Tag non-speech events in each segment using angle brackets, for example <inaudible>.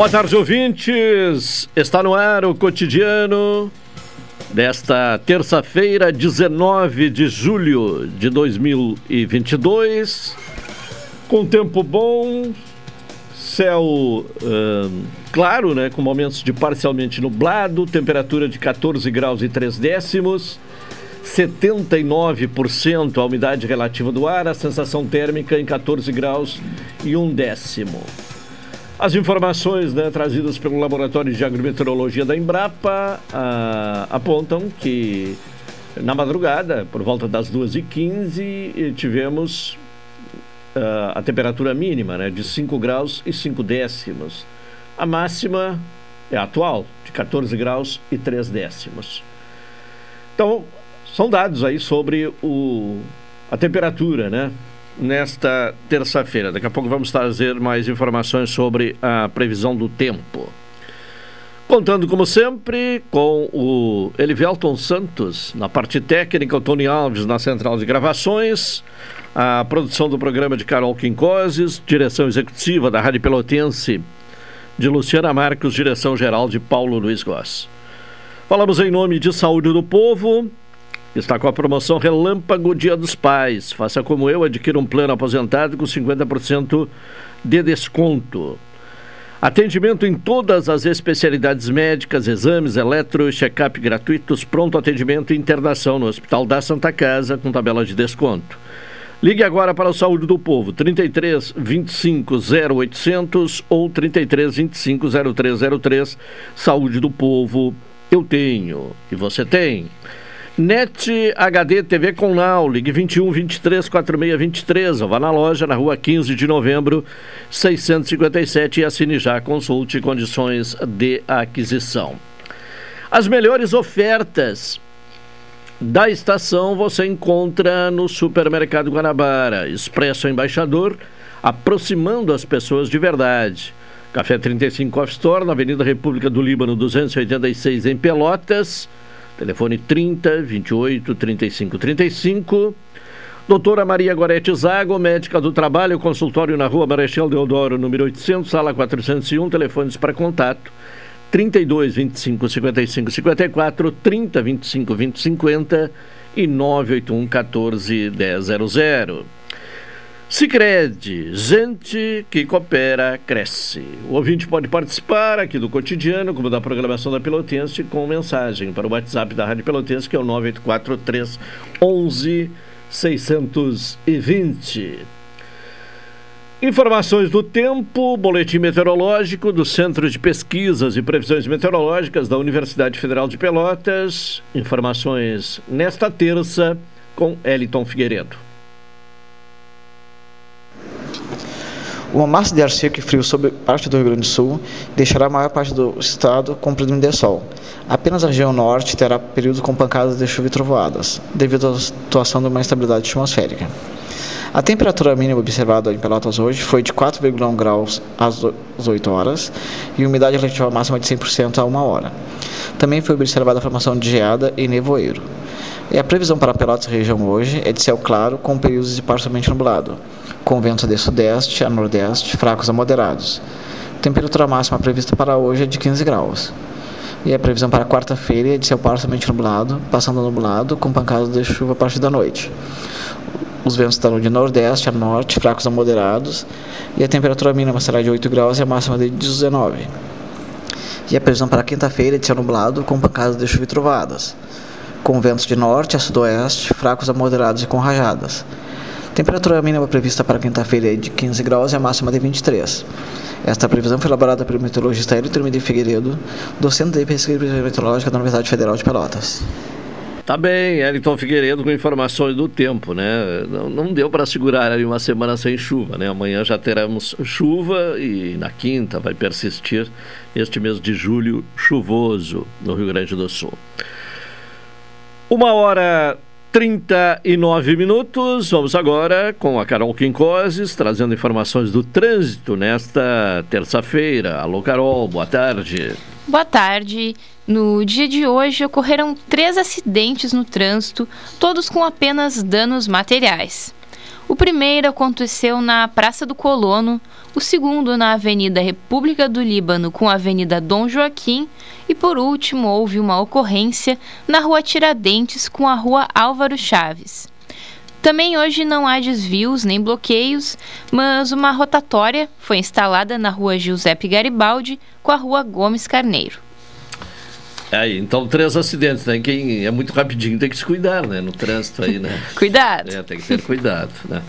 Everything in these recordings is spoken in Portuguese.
Boa tarde, ouvintes. Está no ar o cotidiano desta terça-feira, 19 de julho de 2022. Com tempo bom, céu uh, claro, né? Com momentos de parcialmente nublado, temperatura de 14 graus e 3 décimos. 79% a umidade relativa do ar, a sensação térmica em 14 graus e um décimo. As informações né, trazidas pelo Laboratório de Agrometeorologia da Embrapa ah, apontam que na madrugada, por volta das 2h15, tivemos ah, a temperatura mínima né, de 5 graus e 5 décimos. A máxima é a atual, de 14 graus e 3 décimos. Então, são dados aí sobre o, a temperatura, né? Nesta terça-feira. Daqui a pouco vamos trazer mais informações sobre a previsão do tempo. Contando, como sempre, com o Elivelton Santos na parte técnica, o Tony Alves na central de gravações, a produção do programa de Carol Quincoses, direção executiva da Rádio Pelotense de Luciana Marcos, direção geral de Paulo Luiz Goss. Falamos em nome de Saúde do Povo, Está com a promoção Relâmpago Dia dos Pais. Faça como eu, adquira um plano aposentado com 50% de desconto. Atendimento em todas as especialidades médicas, exames, eletro check-up gratuitos, pronto atendimento e internação no Hospital da Santa Casa com tabela de desconto. Ligue agora para o Saúde do Povo, 33 25 0800 ou 33 25 0303. Saúde do Povo, eu tenho e você tem. NET HD TV com Now, ligue 21 23 46 23, ou vá na loja na rua 15 de novembro, 657 e assine já, consulte condições de aquisição. As melhores ofertas da estação você encontra no Supermercado Guanabara, Expresso Embaixador, aproximando as pessoas de verdade. Café 35 Off Store, na Avenida República do Líbano, 286 em Pelotas. Telefone 30 28 35 35. Doutora Maria Gorete Zago, médica do trabalho, consultório na rua Marechal Deodoro, número 800, sala 401, telefones para contato 32 25 55 54, 30 25 20 50 e 981 14 100. Sicredi, gente que coopera, cresce. O ouvinte pode participar aqui do cotidiano, como da programação da Pelotense, com mensagem para o WhatsApp da Rádio Pelotense, que é o 9843 11 620. Informações do tempo, boletim meteorológico do Centro de Pesquisas e Previsões Meteorológicas da Universidade Federal de Pelotas. Informações nesta terça com Eliton Figueiredo. Uma massa de ar seco e frio sobre parte do Rio Grande do Sul deixará a maior parte do estado com predomínio de sol. Apenas a região norte terá períodos com pancadas de chuva e trovoadas, devido à situação de uma instabilidade atmosférica. A temperatura mínima observada em Pelotas hoje foi de 4,1 graus às 8 horas e umidade relativa máxima de 100% a 1 hora. Também foi observada a formação de geada e nevoeiro. E a previsão para Pelotas região hoje é de céu claro com períodos de parcialmente nublado com ventos de sudeste a nordeste, fracos a moderados. Temperatura máxima prevista para hoje é de 15 graus. E a previsão para quarta-feira é de céu parcialmente nublado, passando nublado, com pancadas de chuva a partir da noite. Os ventos estarão de nordeste a norte, fracos a moderados, e a temperatura mínima será de 8 graus e a máxima de 19. E a previsão para quinta-feira é de céu nublado, com pancadas de chuva e trovadas, com ventos de norte a sudoeste, fracos a moderados e com rajadas. Temperatura mínima prevista para quinta-feira é de 15 graus e a máxima de 23. Esta previsão foi elaborada pelo meteorologista Hélio Tremede Figueiredo, do Centro de Pesquisa Meteorológica da Universidade Federal de Pelotas. Tá bem, Elton Figueiredo com informações do tempo, né? Não, não deu para segurar ali uma semana sem chuva, né? Amanhã já teremos chuva e na quinta vai persistir este mês de julho chuvoso no Rio Grande do Sul. Uma hora 39 minutos. Vamos agora com a Carol Quincoses, trazendo informações do trânsito nesta terça-feira. Alô, Carol, boa tarde. Boa tarde. No dia de hoje ocorreram três acidentes no trânsito, todos com apenas danos materiais. O primeiro aconteceu na Praça do Colono, o segundo na Avenida República do Líbano com a Avenida Dom Joaquim e por último houve uma ocorrência na Rua Tiradentes com a Rua Álvaro Chaves. Também hoje não há desvios nem bloqueios, mas uma rotatória foi instalada na Rua Giuseppe Garibaldi com a Rua Gomes Carneiro. Aí, então três acidentes, né? Quem é muito rapidinho tem que se cuidar, né? No trânsito aí, né? <laughs> cuidado. É, tem que ter cuidado, né?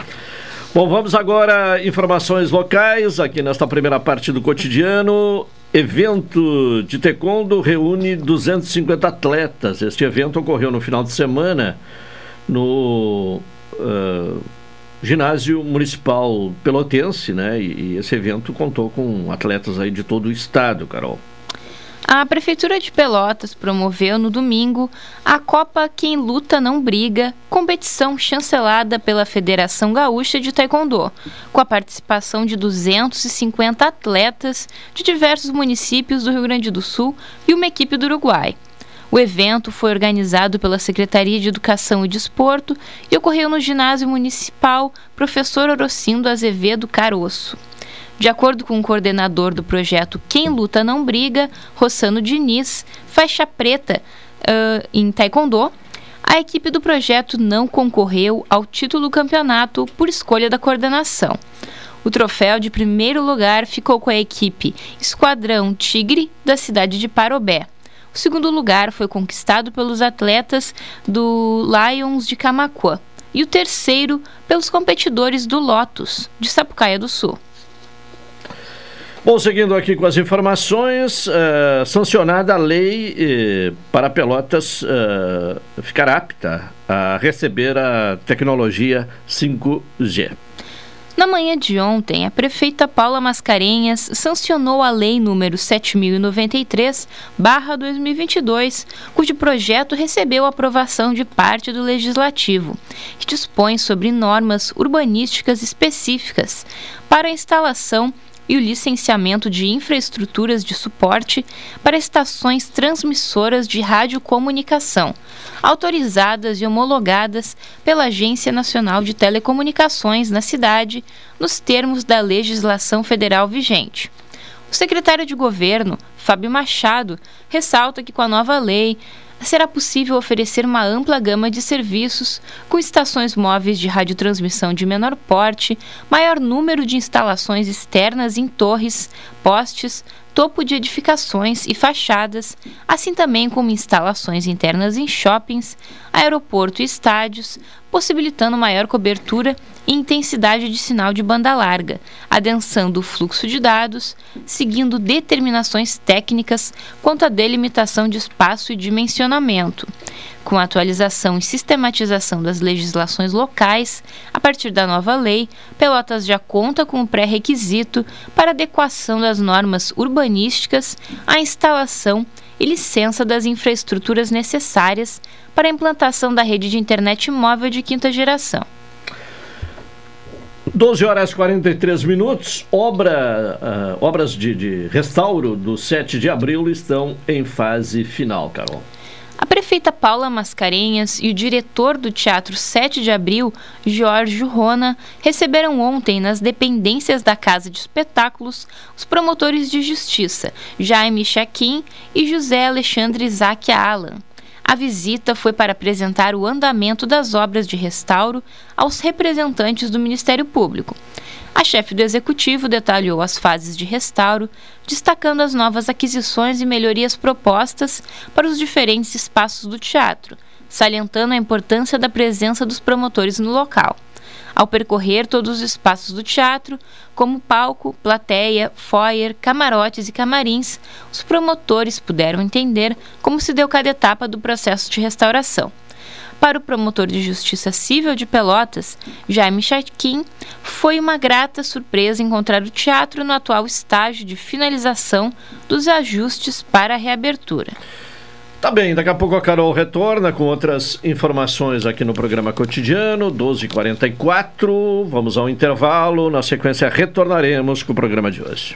Bom, vamos agora informações locais aqui nesta primeira parte do cotidiano. Evento de taekwondo reúne 250 atletas. Este evento ocorreu no final de semana no uh, ginásio municipal pelotense, né? E, e esse evento contou com atletas aí de todo o estado, Carol. A Prefeitura de Pelotas promoveu no domingo a Copa Quem Luta Não Briga, competição chancelada pela Federação Gaúcha de Taekwondo, com a participação de 250 atletas de diversos municípios do Rio Grande do Sul e uma equipe do Uruguai. O evento foi organizado pela Secretaria de Educação e Desporto e ocorreu no ginásio municipal Professor Orocindo Azevedo Caroço. De acordo com o coordenador do projeto Quem Luta Não Briga, Rossano Diniz, faixa preta uh, em Taekwondo, a equipe do projeto não concorreu ao título do campeonato por escolha da coordenação. O troféu de primeiro lugar ficou com a equipe Esquadrão Tigre da cidade de Parobé. O segundo lugar foi conquistado pelos atletas do Lions de Camacuã e o terceiro pelos competidores do Lotus de Sapucaia do Sul. Bom, seguindo aqui com as informações, uh, sancionada a lei uh, para Pelotas uh, ficar apta a receber a tecnologia 5G. Na manhã de ontem, a prefeita Paula Mascarenhas sancionou a Lei número 7093/2022, cujo projeto recebeu aprovação de parte do legislativo, que dispõe sobre normas urbanísticas específicas para a instalação e o licenciamento de infraestruturas de suporte para estações transmissoras de radiocomunicação, autorizadas e homologadas pela Agência Nacional de Telecomunicações na cidade, nos termos da legislação federal vigente. O secretário de Governo, Fábio Machado, ressalta que com a nova lei será possível oferecer uma ampla gama de serviços, com estações móveis de radiotransmissão de menor porte, maior número de instalações externas em torres, postes, topo de edificações e fachadas, assim também como instalações internas em shoppings, aeroporto e estádios, possibilitando maior cobertura e intensidade de sinal de banda larga, adensando o fluxo de dados, seguindo determinações técnicas quanto à delimitação de espaço e dimensionamento. Com a atualização e sistematização das legislações locais, a partir da nova lei, Pelotas já conta com o pré-requisito para adequação das normas urbanísticas à instalação e licença das infraestruturas necessárias para a implantação da rede de internet móvel de quinta geração. 12 horas e 43 minutos. Obra, uh, obras de, de restauro do 7 de abril estão em fase final, Carol. A prefeita Paula Mascarenhas e o diretor do Teatro 7 de Abril, Jorge Rona, receberam ontem nas dependências da Casa de Espetáculos os promotores de justiça, Jaime Chaquim e José Alexandre Isaac Alan. A visita foi para apresentar o andamento das obras de restauro aos representantes do Ministério Público. A chefe do executivo detalhou as fases de restauro, destacando as novas aquisições e melhorias propostas para os diferentes espaços do teatro, salientando a importância da presença dos promotores no local. Ao percorrer todos os espaços do teatro, como palco, plateia, foyer, camarotes e camarins, os promotores puderam entender como se deu cada etapa do processo de restauração. Para o promotor de justiça civil de Pelotas, Jaime Chaquim, foi uma grata surpresa encontrar o teatro no atual estágio de finalização dos ajustes para a reabertura. Tá bem, daqui a pouco a Carol retorna com outras informações aqui no programa cotidiano, 12h44. Vamos ao intervalo. Na sequência, retornaremos com o programa de hoje.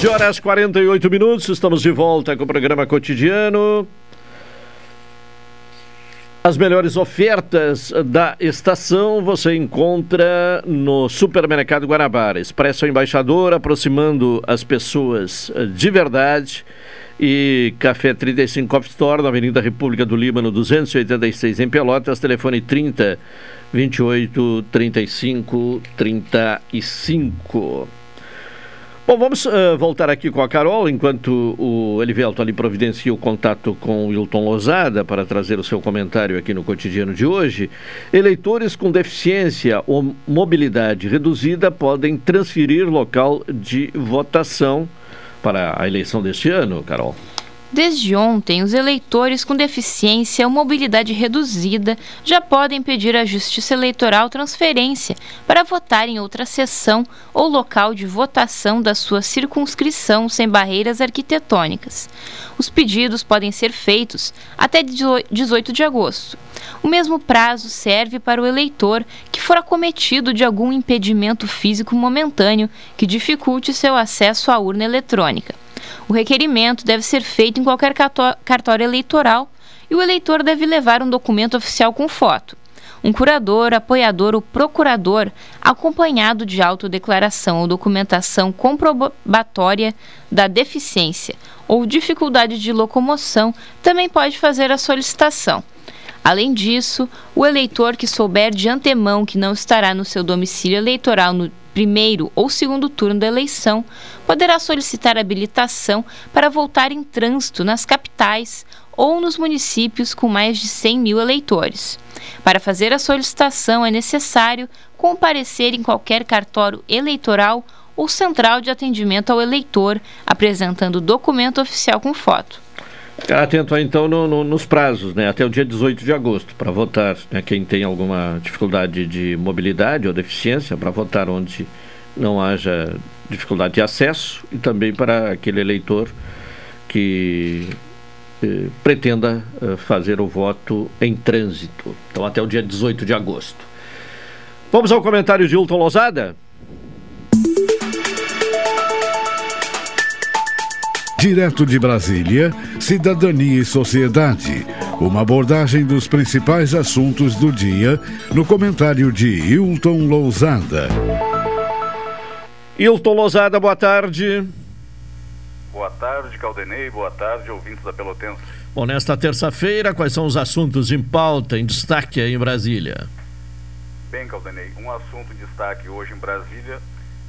12 horas 48 minutos, estamos de volta com o programa cotidiano. As melhores ofertas da estação você encontra no Supermercado Guanabara. Expresso Embaixador, aproximando as pessoas de verdade. E Café 35 Coffee Store, na Avenida República do Líbano, 286 em Pelotas. Telefone 30 28 35 35. Bom, vamos uh, voltar aqui com a Carol, enquanto o Elivelto ali providencia o contato com o Wilton Lozada para trazer o seu comentário aqui no cotidiano de hoje. Eleitores com deficiência ou mobilidade reduzida podem transferir local de votação para a eleição deste ano, Carol. Desde ontem, os eleitores com deficiência ou mobilidade reduzida já podem pedir à Justiça Eleitoral transferência para votar em outra sessão ou local de votação da sua circunscrição sem barreiras arquitetônicas. Os pedidos podem ser feitos até 18 de agosto. O mesmo prazo serve para o eleitor que for acometido de algum impedimento físico momentâneo que dificulte seu acesso à urna eletrônica. O requerimento deve ser feito em qualquer cartório eleitoral e o eleitor deve levar um documento oficial com foto. Um curador, apoiador ou procurador, acompanhado de autodeclaração ou documentação comprobatória da deficiência ou dificuldade de locomoção, também pode fazer a solicitação. Além disso, o eleitor que souber de antemão que não estará no seu domicílio eleitoral no primeiro ou segundo turno da eleição, poderá solicitar habilitação para voltar em trânsito nas capitais ou nos municípios com mais de 100 mil eleitores. Para fazer a solicitação, é necessário comparecer em qualquer cartório eleitoral ou central de atendimento ao eleitor, apresentando documento oficial com foto. Atento então no, no, nos prazos, né? Até o dia 18 de agosto, para votar. Né? Quem tem alguma dificuldade de mobilidade ou deficiência, para votar onde não haja dificuldade de acesso e também para aquele eleitor que eh, pretenda eh, fazer o voto em trânsito. Então, até o dia 18 de agosto. Vamos ao comentário de Hilton Lozada? Direto de Brasília, Cidadania e Sociedade. Uma abordagem dos principais assuntos do dia no comentário de Hilton Lousada. Hilton Lousada, boa tarde. Boa tarde, Caldenei. Boa tarde, ouvintes da Pelotense. Bom, nesta terça-feira, quais são os assuntos em pauta, em destaque aí em Brasília? Bem, Caldenei, um assunto em destaque hoje em Brasília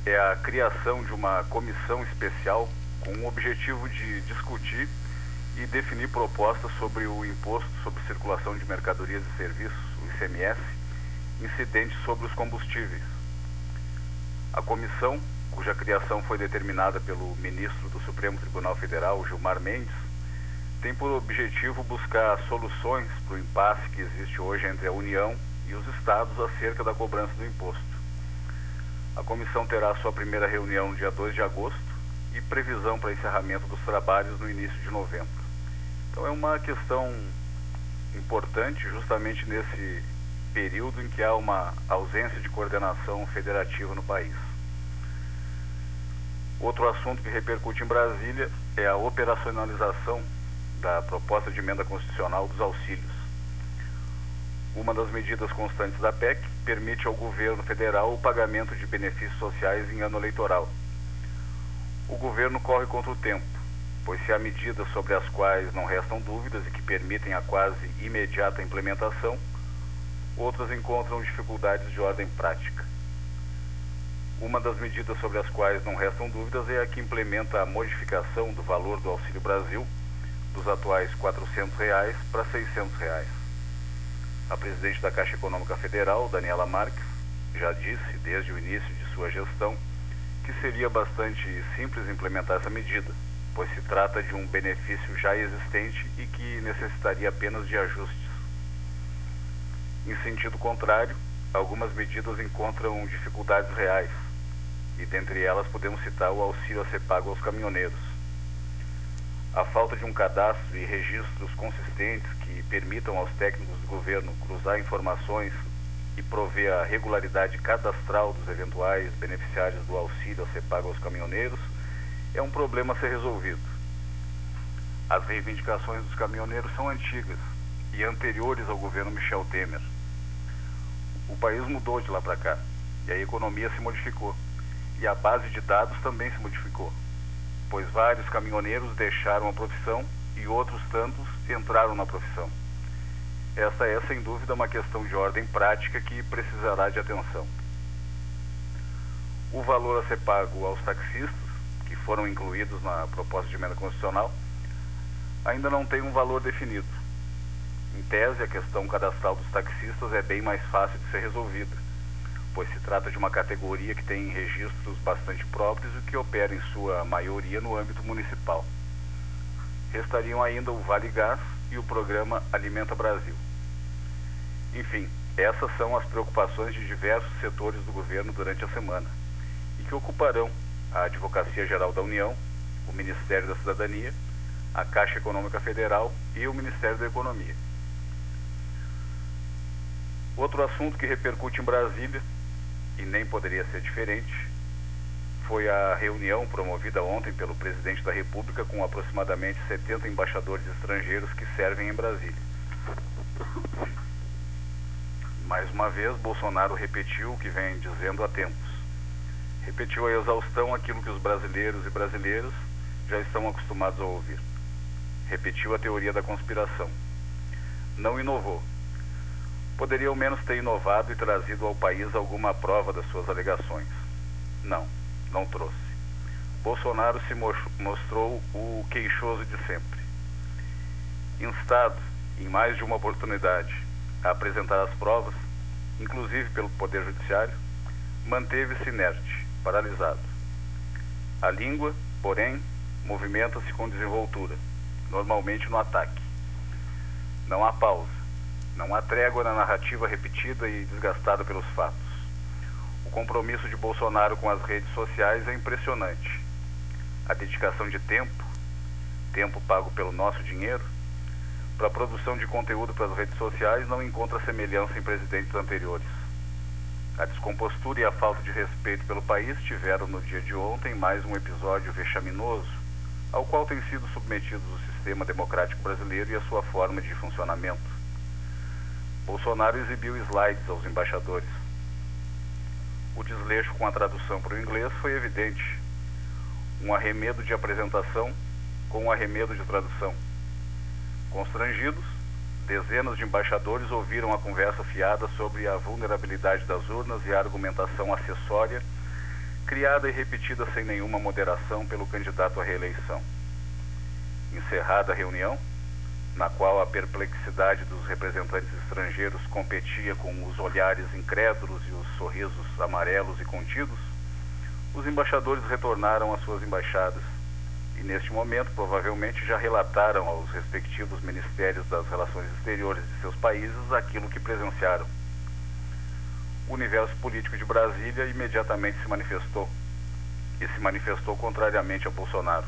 é a criação de uma comissão especial com o objetivo de discutir e definir propostas sobre o imposto sobre circulação de mercadorias e serviços, o ICMS, incidente sobre os combustíveis. A comissão, cuja criação foi determinada pelo ministro do Supremo Tribunal Federal, Gilmar Mendes, tem por objetivo buscar soluções para o impasse que existe hoje entre a União e os estados acerca da cobrança do imposto. A comissão terá sua primeira reunião no dia 2 de agosto e previsão para encerramento dos trabalhos no início de novembro. Então é uma questão importante justamente nesse período em que há uma ausência de coordenação federativa no país. Outro assunto que repercute em Brasília é a operacionalização da proposta de emenda constitucional dos auxílios. Uma das medidas constantes da PEC permite ao governo federal o pagamento de benefícios sociais em ano eleitoral o governo corre contra o tempo, pois se há medidas sobre as quais não restam dúvidas e que permitem a quase imediata implementação, outras encontram dificuldades de ordem prática. Uma das medidas sobre as quais não restam dúvidas é a que implementa a modificação do valor do Auxílio Brasil dos atuais 400 reais para 600 reais. A presidente da Caixa Econômica Federal, Daniela Marques, já disse desde o início de sua gestão que seria bastante simples implementar essa medida, pois se trata de um benefício já existente e que necessitaria apenas de ajustes. Em sentido contrário, algumas medidas encontram dificuldades reais, e dentre elas podemos citar o auxílio a ser pago aos caminhoneiros. A falta de um cadastro e registros consistentes que permitam aos técnicos do governo cruzar informações e prover a regularidade cadastral dos eventuais beneficiários do auxílio a ser pago aos caminhoneiros é um problema a ser resolvido. As reivindicações dos caminhoneiros são antigas e anteriores ao governo Michel Temer. O país mudou de lá para cá e a economia se modificou e a base de dados também se modificou, pois vários caminhoneiros deixaram a profissão e outros tantos entraram na profissão. Essa é, sem dúvida, uma questão de ordem prática que precisará de atenção. O valor a ser pago aos taxistas, que foram incluídos na proposta de emenda constitucional, ainda não tem um valor definido. Em tese, a questão cadastral dos taxistas é bem mais fácil de ser resolvida, pois se trata de uma categoria que tem registros bastante próprios e que opera, em sua maioria, no âmbito municipal. restariam ainda o Vale Gás e o programa Alimenta Brasil. Enfim, essas são as preocupações de diversos setores do governo durante a semana e que ocuparão a Advocacia Geral da União, o Ministério da Cidadania, a Caixa Econômica Federal e o Ministério da Economia. Outro assunto que repercute em Brasília, e nem poderia ser diferente, foi a reunião promovida ontem pelo presidente da República com aproximadamente 70 embaixadores estrangeiros que servem em Brasília. Mais uma vez, Bolsonaro repetiu o que vem dizendo há tempos. Repetiu a exaustão aquilo que os brasileiros e brasileiras já estão acostumados a ouvir. Repetiu a teoria da conspiração. Não inovou. Poderia ao menos ter inovado e trazido ao país alguma prova das suas alegações. Não, não trouxe. Bolsonaro se mostrou o queixoso de sempre. Instado, em mais de uma oportunidade, a apresentar as provas, inclusive pelo Poder Judiciário, manteve-se inerte, paralisado. A língua, porém, movimenta-se com desenvoltura, normalmente no ataque. Não há pausa, não há trégua na narrativa repetida e desgastada pelos fatos. Compromisso de Bolsonaro com as redes sociais é impressionante. A dedicação de tempo, tempo pago pelo nosso dinheiro, para a produção de conteúdo para as redes sociais não encontra semelhança em presidentes anteriores. A descompostura e a falta de respeito pelo país tiveram no dia de ontem mais um episódio vexaminoso, ao qual tem sido submetido o sistema democrático brasileiro e a sua forma de funcionamento. Bolsonaro exibiu slides aos embaixadores. O desleixo com a tradução para o inglês foi evidente. Um arremedo de apresentação com um arremedo de tradução. Constrangidos, dezenas de embaixadores ouviram a conversa fiada sobre a vulnerabilidade das urnas e a argumentação acessória, criada e repetida sem nenhuma moderação pelo candidato à reeleição. Encerrada a reunião, na qual a perplexidade dos representantes estrangeiros competia com os olhares incrédulos e os sorrisos amarelos e contidos, os embaixadores retornaram às suas embaixadas e neste momento provavelmente já relataram aos respectivos ministérios das relações exteriores de seus países aquilo que presenciaram. O universo político de Brasília imediatamente se manifestou e se manifestou contrariamente a Bolsonaro.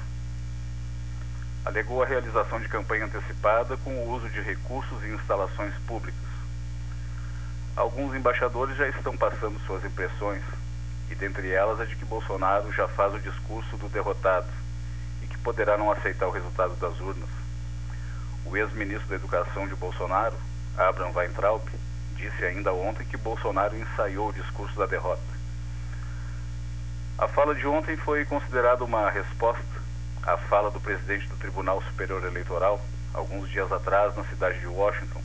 Alegou a realização de campanha antecipada com o uso de recursos e instalações públicas. Alguns embaixadores já estão passando suas impressões, e dentre elas a de que Bolsonaro já faz o discurso do derrotado poderá não aceitar o resultado das urnas. O ex-ministro da Educação de Bolsonaro, Abraham Weintraub, disse ainda ontem que Bolsonaro ensaiou o discurso da derrota. A fala de ontem foi considerada uma resposta à fala do presidente do Tribunal Superior Eleitoral, alguns dias atrás, na cidade de Washington,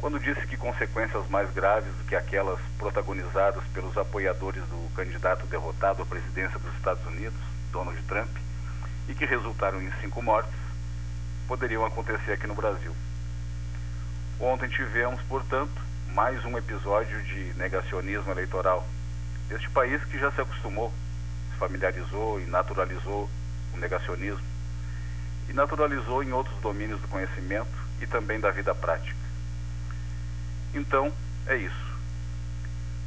quando disse que consequências mais graves do que aquelas protagonizadas pelos apoiadores do candidato derrotado à presidência dos Estados Unidos, Donald Trump, e que resultaram em cinco mortes, poderiam acontecer aqui no Brasil. Ontem tivemos, portanto, mais um episódio de negacionismo eleitoral. Este país que já se acostumou, se familiarizou e naturalizou negacionismo e naturalizou em outros domínios do conhecimento e também da vida prática. Então, é isso.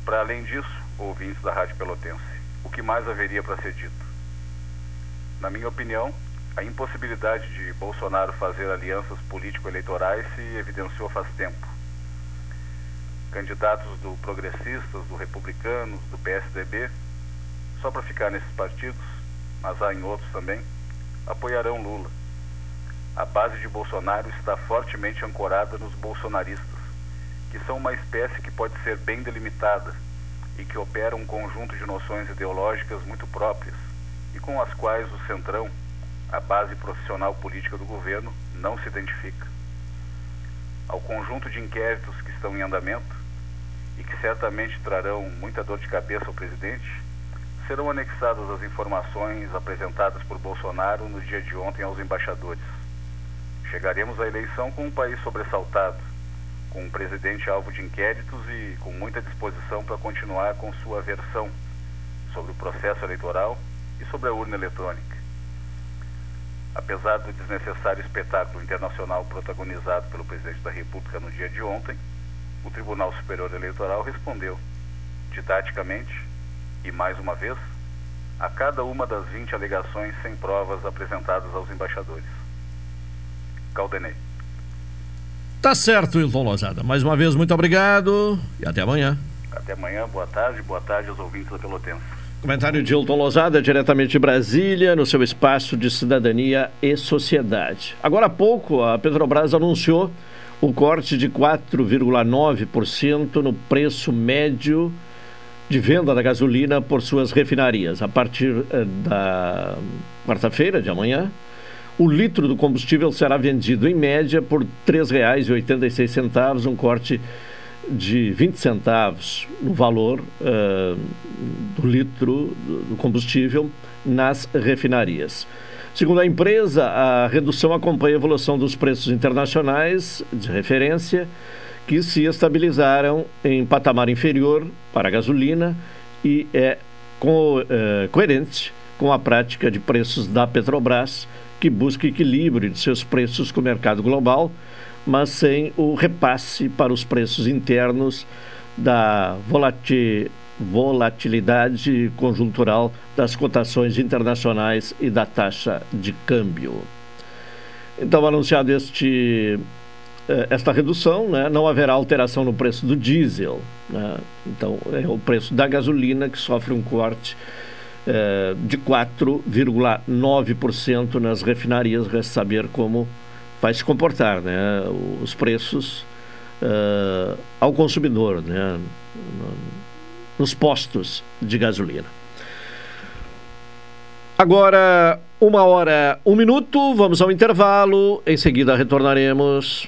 Para além disso, ouvintes da Rádio Pelotense, o que mais haveria para ser dito? Na minha opinião, a impossibilidade de Bolsonaro fazer alianças político-eleitorais se evidenciou faz tempo. Candidatos do Progressistas, do Republicanos, do PSDB, só para ficar nesses partidos, mas há em outros também, apoiarão Lula. A base de Bolsonaro está fortemente ancorada nos bolsonaristas, que são uma espécie que pode ser bem delimitada e que opera um conjunto de noções ideológicas muito próprias e com as quais o Centrão, a base profissional política do governo, não se identifica. Ao conjunto de inquéritos que estão em andamento e que certamente trarão muita dor de cabeça ao presidente, serão anexadas as informações apresentadas por Bolsonaro no dia de ontem aos embaixadores. Chegaremos à eleição com um país sobressaltado, com um presidente alvo de inquéritos e com muita disposição para continuar com sua versão sobre o processo eleitoral e sobre a urna eletrônica. Apesar do desnecessário espetáculo internacional protagonizado pelo presidente da República no dia de ontem, o Tribunal Superior Eleitoral respondeu, didaticamente e mais uma vez, a cada uma das 20 alegações sem provas apresentadas aos embaixadores. Caldenei. Tá certo, Wilton Lozada. Mais uma vez, muito obrigado e até amanhã. Até amanhã, boa tarde, boa tarde aos ouvintes da Pelotense. Comentário de Hilton Lozada, diretamente de Brasília, no seu espaço de cidadania e sociedade. Agora há pouco, a Petrobras anunciou o corte de 4,9% no preço médio de venda da gasolina por suas refinarias. A partir eh, da quarta-feira de amanhã, o litro do combustível será vendido em média por R$ 3,86, um corte de 20 centavos no valor uh, do litro do combustível nas refinarias. Segundo a empresa, a redução acompanha a evolução dos preços internacionais de referência, que se estabilizaram em patamar inferior para a gasolina e é co uh, coerente com a prática de preços da Petrobras, que busca equilíbrio de seus preços com o mercado global mas sem o repasse para os preços internos da volatilidade conjuntural das cotações internacionais e da taxa de câmbio. Então, anunciado este, eh, esta redução, né, não haverá alteração no preço do diesel. Né? Então, é o preço da gasolina que sofre um corte eh, de 4,9% nas refinarias. Resta saber como vai se comportar, né? Os preços uh, ao consumidor, né? Nos postos de gasolina. Agora, uma hora, um minuto, vamos ao intervalo. Em seguida, retornaremos.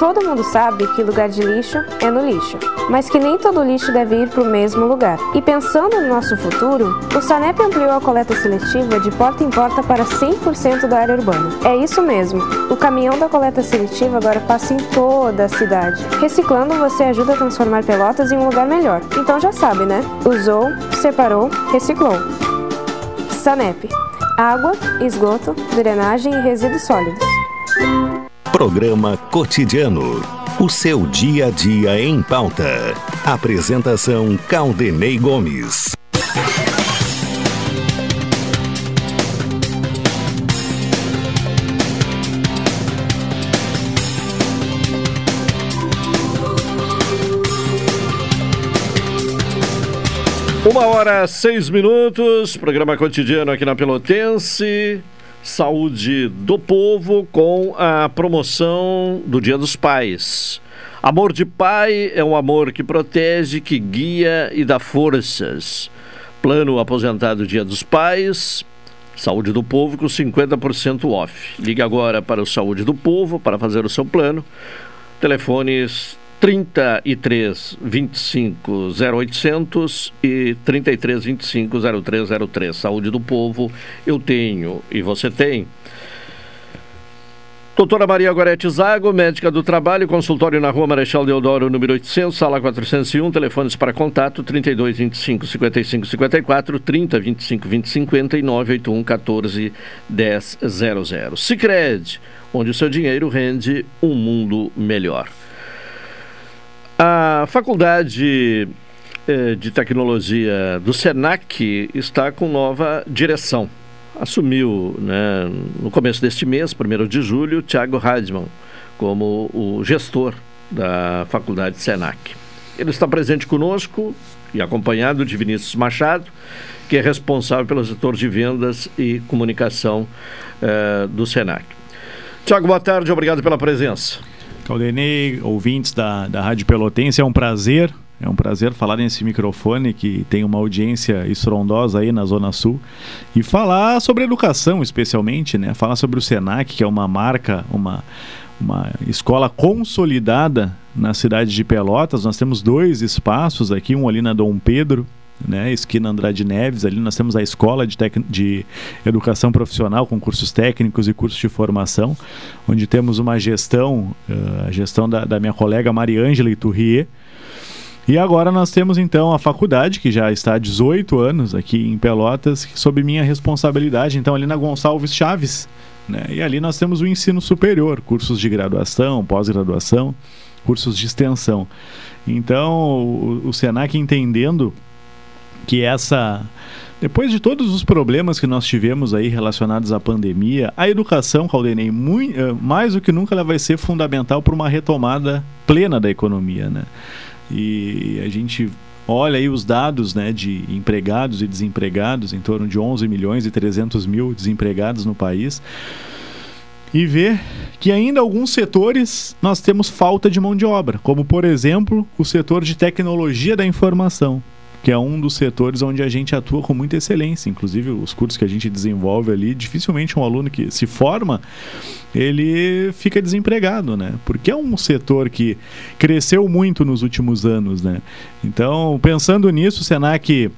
Todo mundo sabe que lugar de lixo é no lixo, mas que nem todo lixo deve ir para o mesmo lugar. E pensando no nosso futuro, o SANEP ampliou a coleta seletiva de porta em porta para 100% da área urbana. É isso mesmo, o caminhão da coleta seletiva agora passa em toda a cidade. Reciclando, você ajuda a transformar Pelotas em um lugar melhor. Então já sabe, né? Usou, separou, reciclou. SANEP. Água, esgoto, drenagem e resíduos sólidos. Programa Cotidiano. O seu dia a dia em pauta. Apresentação Caldenei Gomes. Uma hora seis minutos, programa cotidiano aqui na Pelotense. Saúde do Povo com a promoção do Dia dos Pais. Amor de pai é um amor que protege, que guia e dá forças. Plano aposentado Dia dos Pais, Saúde do Povo com 50% off. Ligue agora para o Saúde do Povo para fazer o seu plano. Telefones 33 25 0800 e 33 25 0303. Saúde do povo, eu tenho e você tem. Doutora Maria Gorete Zago, médica do trabalho, consultório na rua Marechal Deodoro, número 800, sala 401, telefones para contato 32 25 55 54, 30 25 20 50 e 981 14 10 00. Cicred, onde o seu dinheiro rende um mundo melhor. A Faculdade eh, de Tecnologia do SENAC está com nova direção. Assumiu né, no começo deste mês, 1 de julho, Tiago Radman como o gestor da Faculdade SENAC. Ele está presente conosco e acompanhado de Vinícius Machado, que é responsável pelo setor de vendas e comunicação eh, do SENAC. Tiago, boa tarde, obrigado pela presença. Caldenei, ouvintes da, da Rádio Pelotense, é um prazer, é um prazer falar nesse microfone que tem uma audiência estrondosa aí na Zona Sul e falar sobre educação, especialmente, né? Falar sobre o Senac, que é uma marca, uma, uma escola consolidada na cidade de Pelotas. Nós temos dois espaços aqui, um ali na Dom Pedro né, esquina Andrade Neves, ali nós temos a Escola de, de Educação Profissional com cursos técnicos e cursos de formação, onde temos uma gestão, uh, a gestão da, da minha colega Mariângela Iturrier, e agora nós temos então a faculdade, que já está há 18 anos aqui em Pelotas, sob minha responsabilidade, então ali na Gonçalves Chaves, né, e ali nós temos o ensino superior, cursos de graduação, pós-graduação, cursos de extensão. Então, o, o Senac entendendo que essa depois de todos os problemas que nós tivemos aí relacionados à pandemia, a educação, Caldenei, muito, eh, mais do que nunca ela vai ser fundamental para uma retomada plena da economia, né? E a gente olha aí os dados né, de empregados e desempregados, em torno de 11 milhões e 300 mil desempregados no país, e vê que ainda alguns setores nós temos falta de mão de obra, como por exemplo o setor de tecnologia da informação que é um dos setores onde a gente atua com muita excelência. Inclusive, os cursos que a gente desenvolve ali, dificilmente um aluno que se forma, ele fica desempregado, né? Porque é um setor que cresceu muito nos últimos anos, né? Então, pensando nisso, o Senac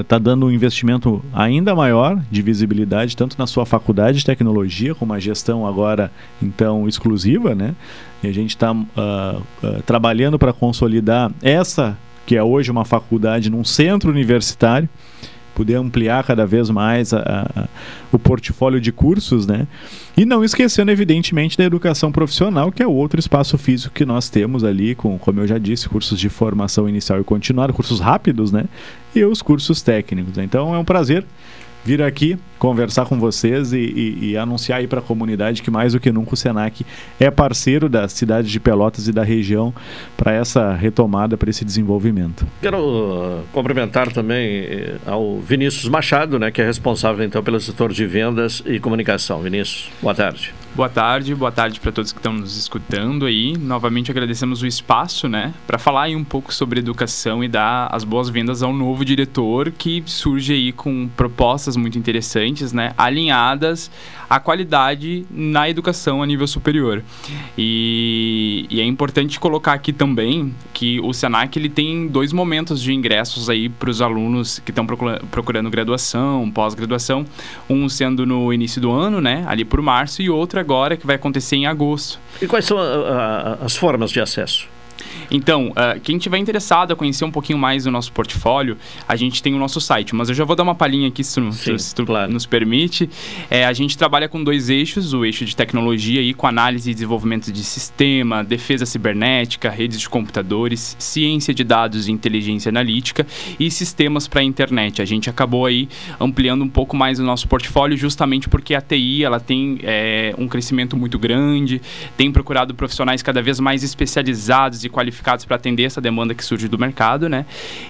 está uh, dando um investimento ainda maior de visibilidade, tanto na sua faculdade de tecnologia, com uma gestão agora, então, exclusiva, né? E a gente está uh, uh, trabalhando para consolidar essa que é hoje uma faculdade num centro universitário, poder ampliar cada vez mais a, a, o portfólio de cursos, né? E não esquecendo, evidentemente, da educação profissional, que é outro espaço físico que nós temos ali, com, como eu já disse, cursos de formação inicial e continuada, cursos rápidos, né? E os cursos técnicos. Então é um prazer vir aqui conversar com vocês e, e, e anunciar aí para a comunidade que mais do que nunca o Senac é parceiro da cidade de Pelotas e da região para essa retomada, para esse desenvolvimento. Quero cumprimentar também uh, ao Vinícius Machado, né, que é responsável então pelo setor de vendas e comunicação. Vinícius, boa tarde. Boa tarde, boa tarde para todos que estão nos escutando aí. Novamente agradecemos o espaço, né, para falar aí um pouco sobre educação e dar as boas-vindas ao novo diretor que surge aí com propostas muito interessantes, né, alinhadas à qualidade na educação a nível superior. E, e é importante colocar aqui também que o Senac ele tem dois momentos de ingressos aí para os alunos que estão procurando, procurando graduação, pós-graduação, um sendo no início do ano, né, ali por março, e outro agora que vai acontecer em agosto. E quais são a, a, as formas de acesso? Então, uh, quem tiver interessado a conhecer um pouquinho mais do nosso portfólio, a gente tem o nosso site, mas eu já vou dar uma palhinha aqui, se, Sim, se tu claro. nos permite. É, a gente trabalha com dois eixos, o eixo de tecnologia aí, com análise e desenvolvimento de sistema, defesa cibernética, redes de computadores, ciência de dados e inteligência analítica e sistemas para a internet. A gente acabou aí ampliando um pouco mais o nosso portfólio justamente porque a TI ela tem é, um crescimento muito grande, tem procurado profissionais cada vez mais especializados e qualificados para atender essa demanda que surge do mercado, né?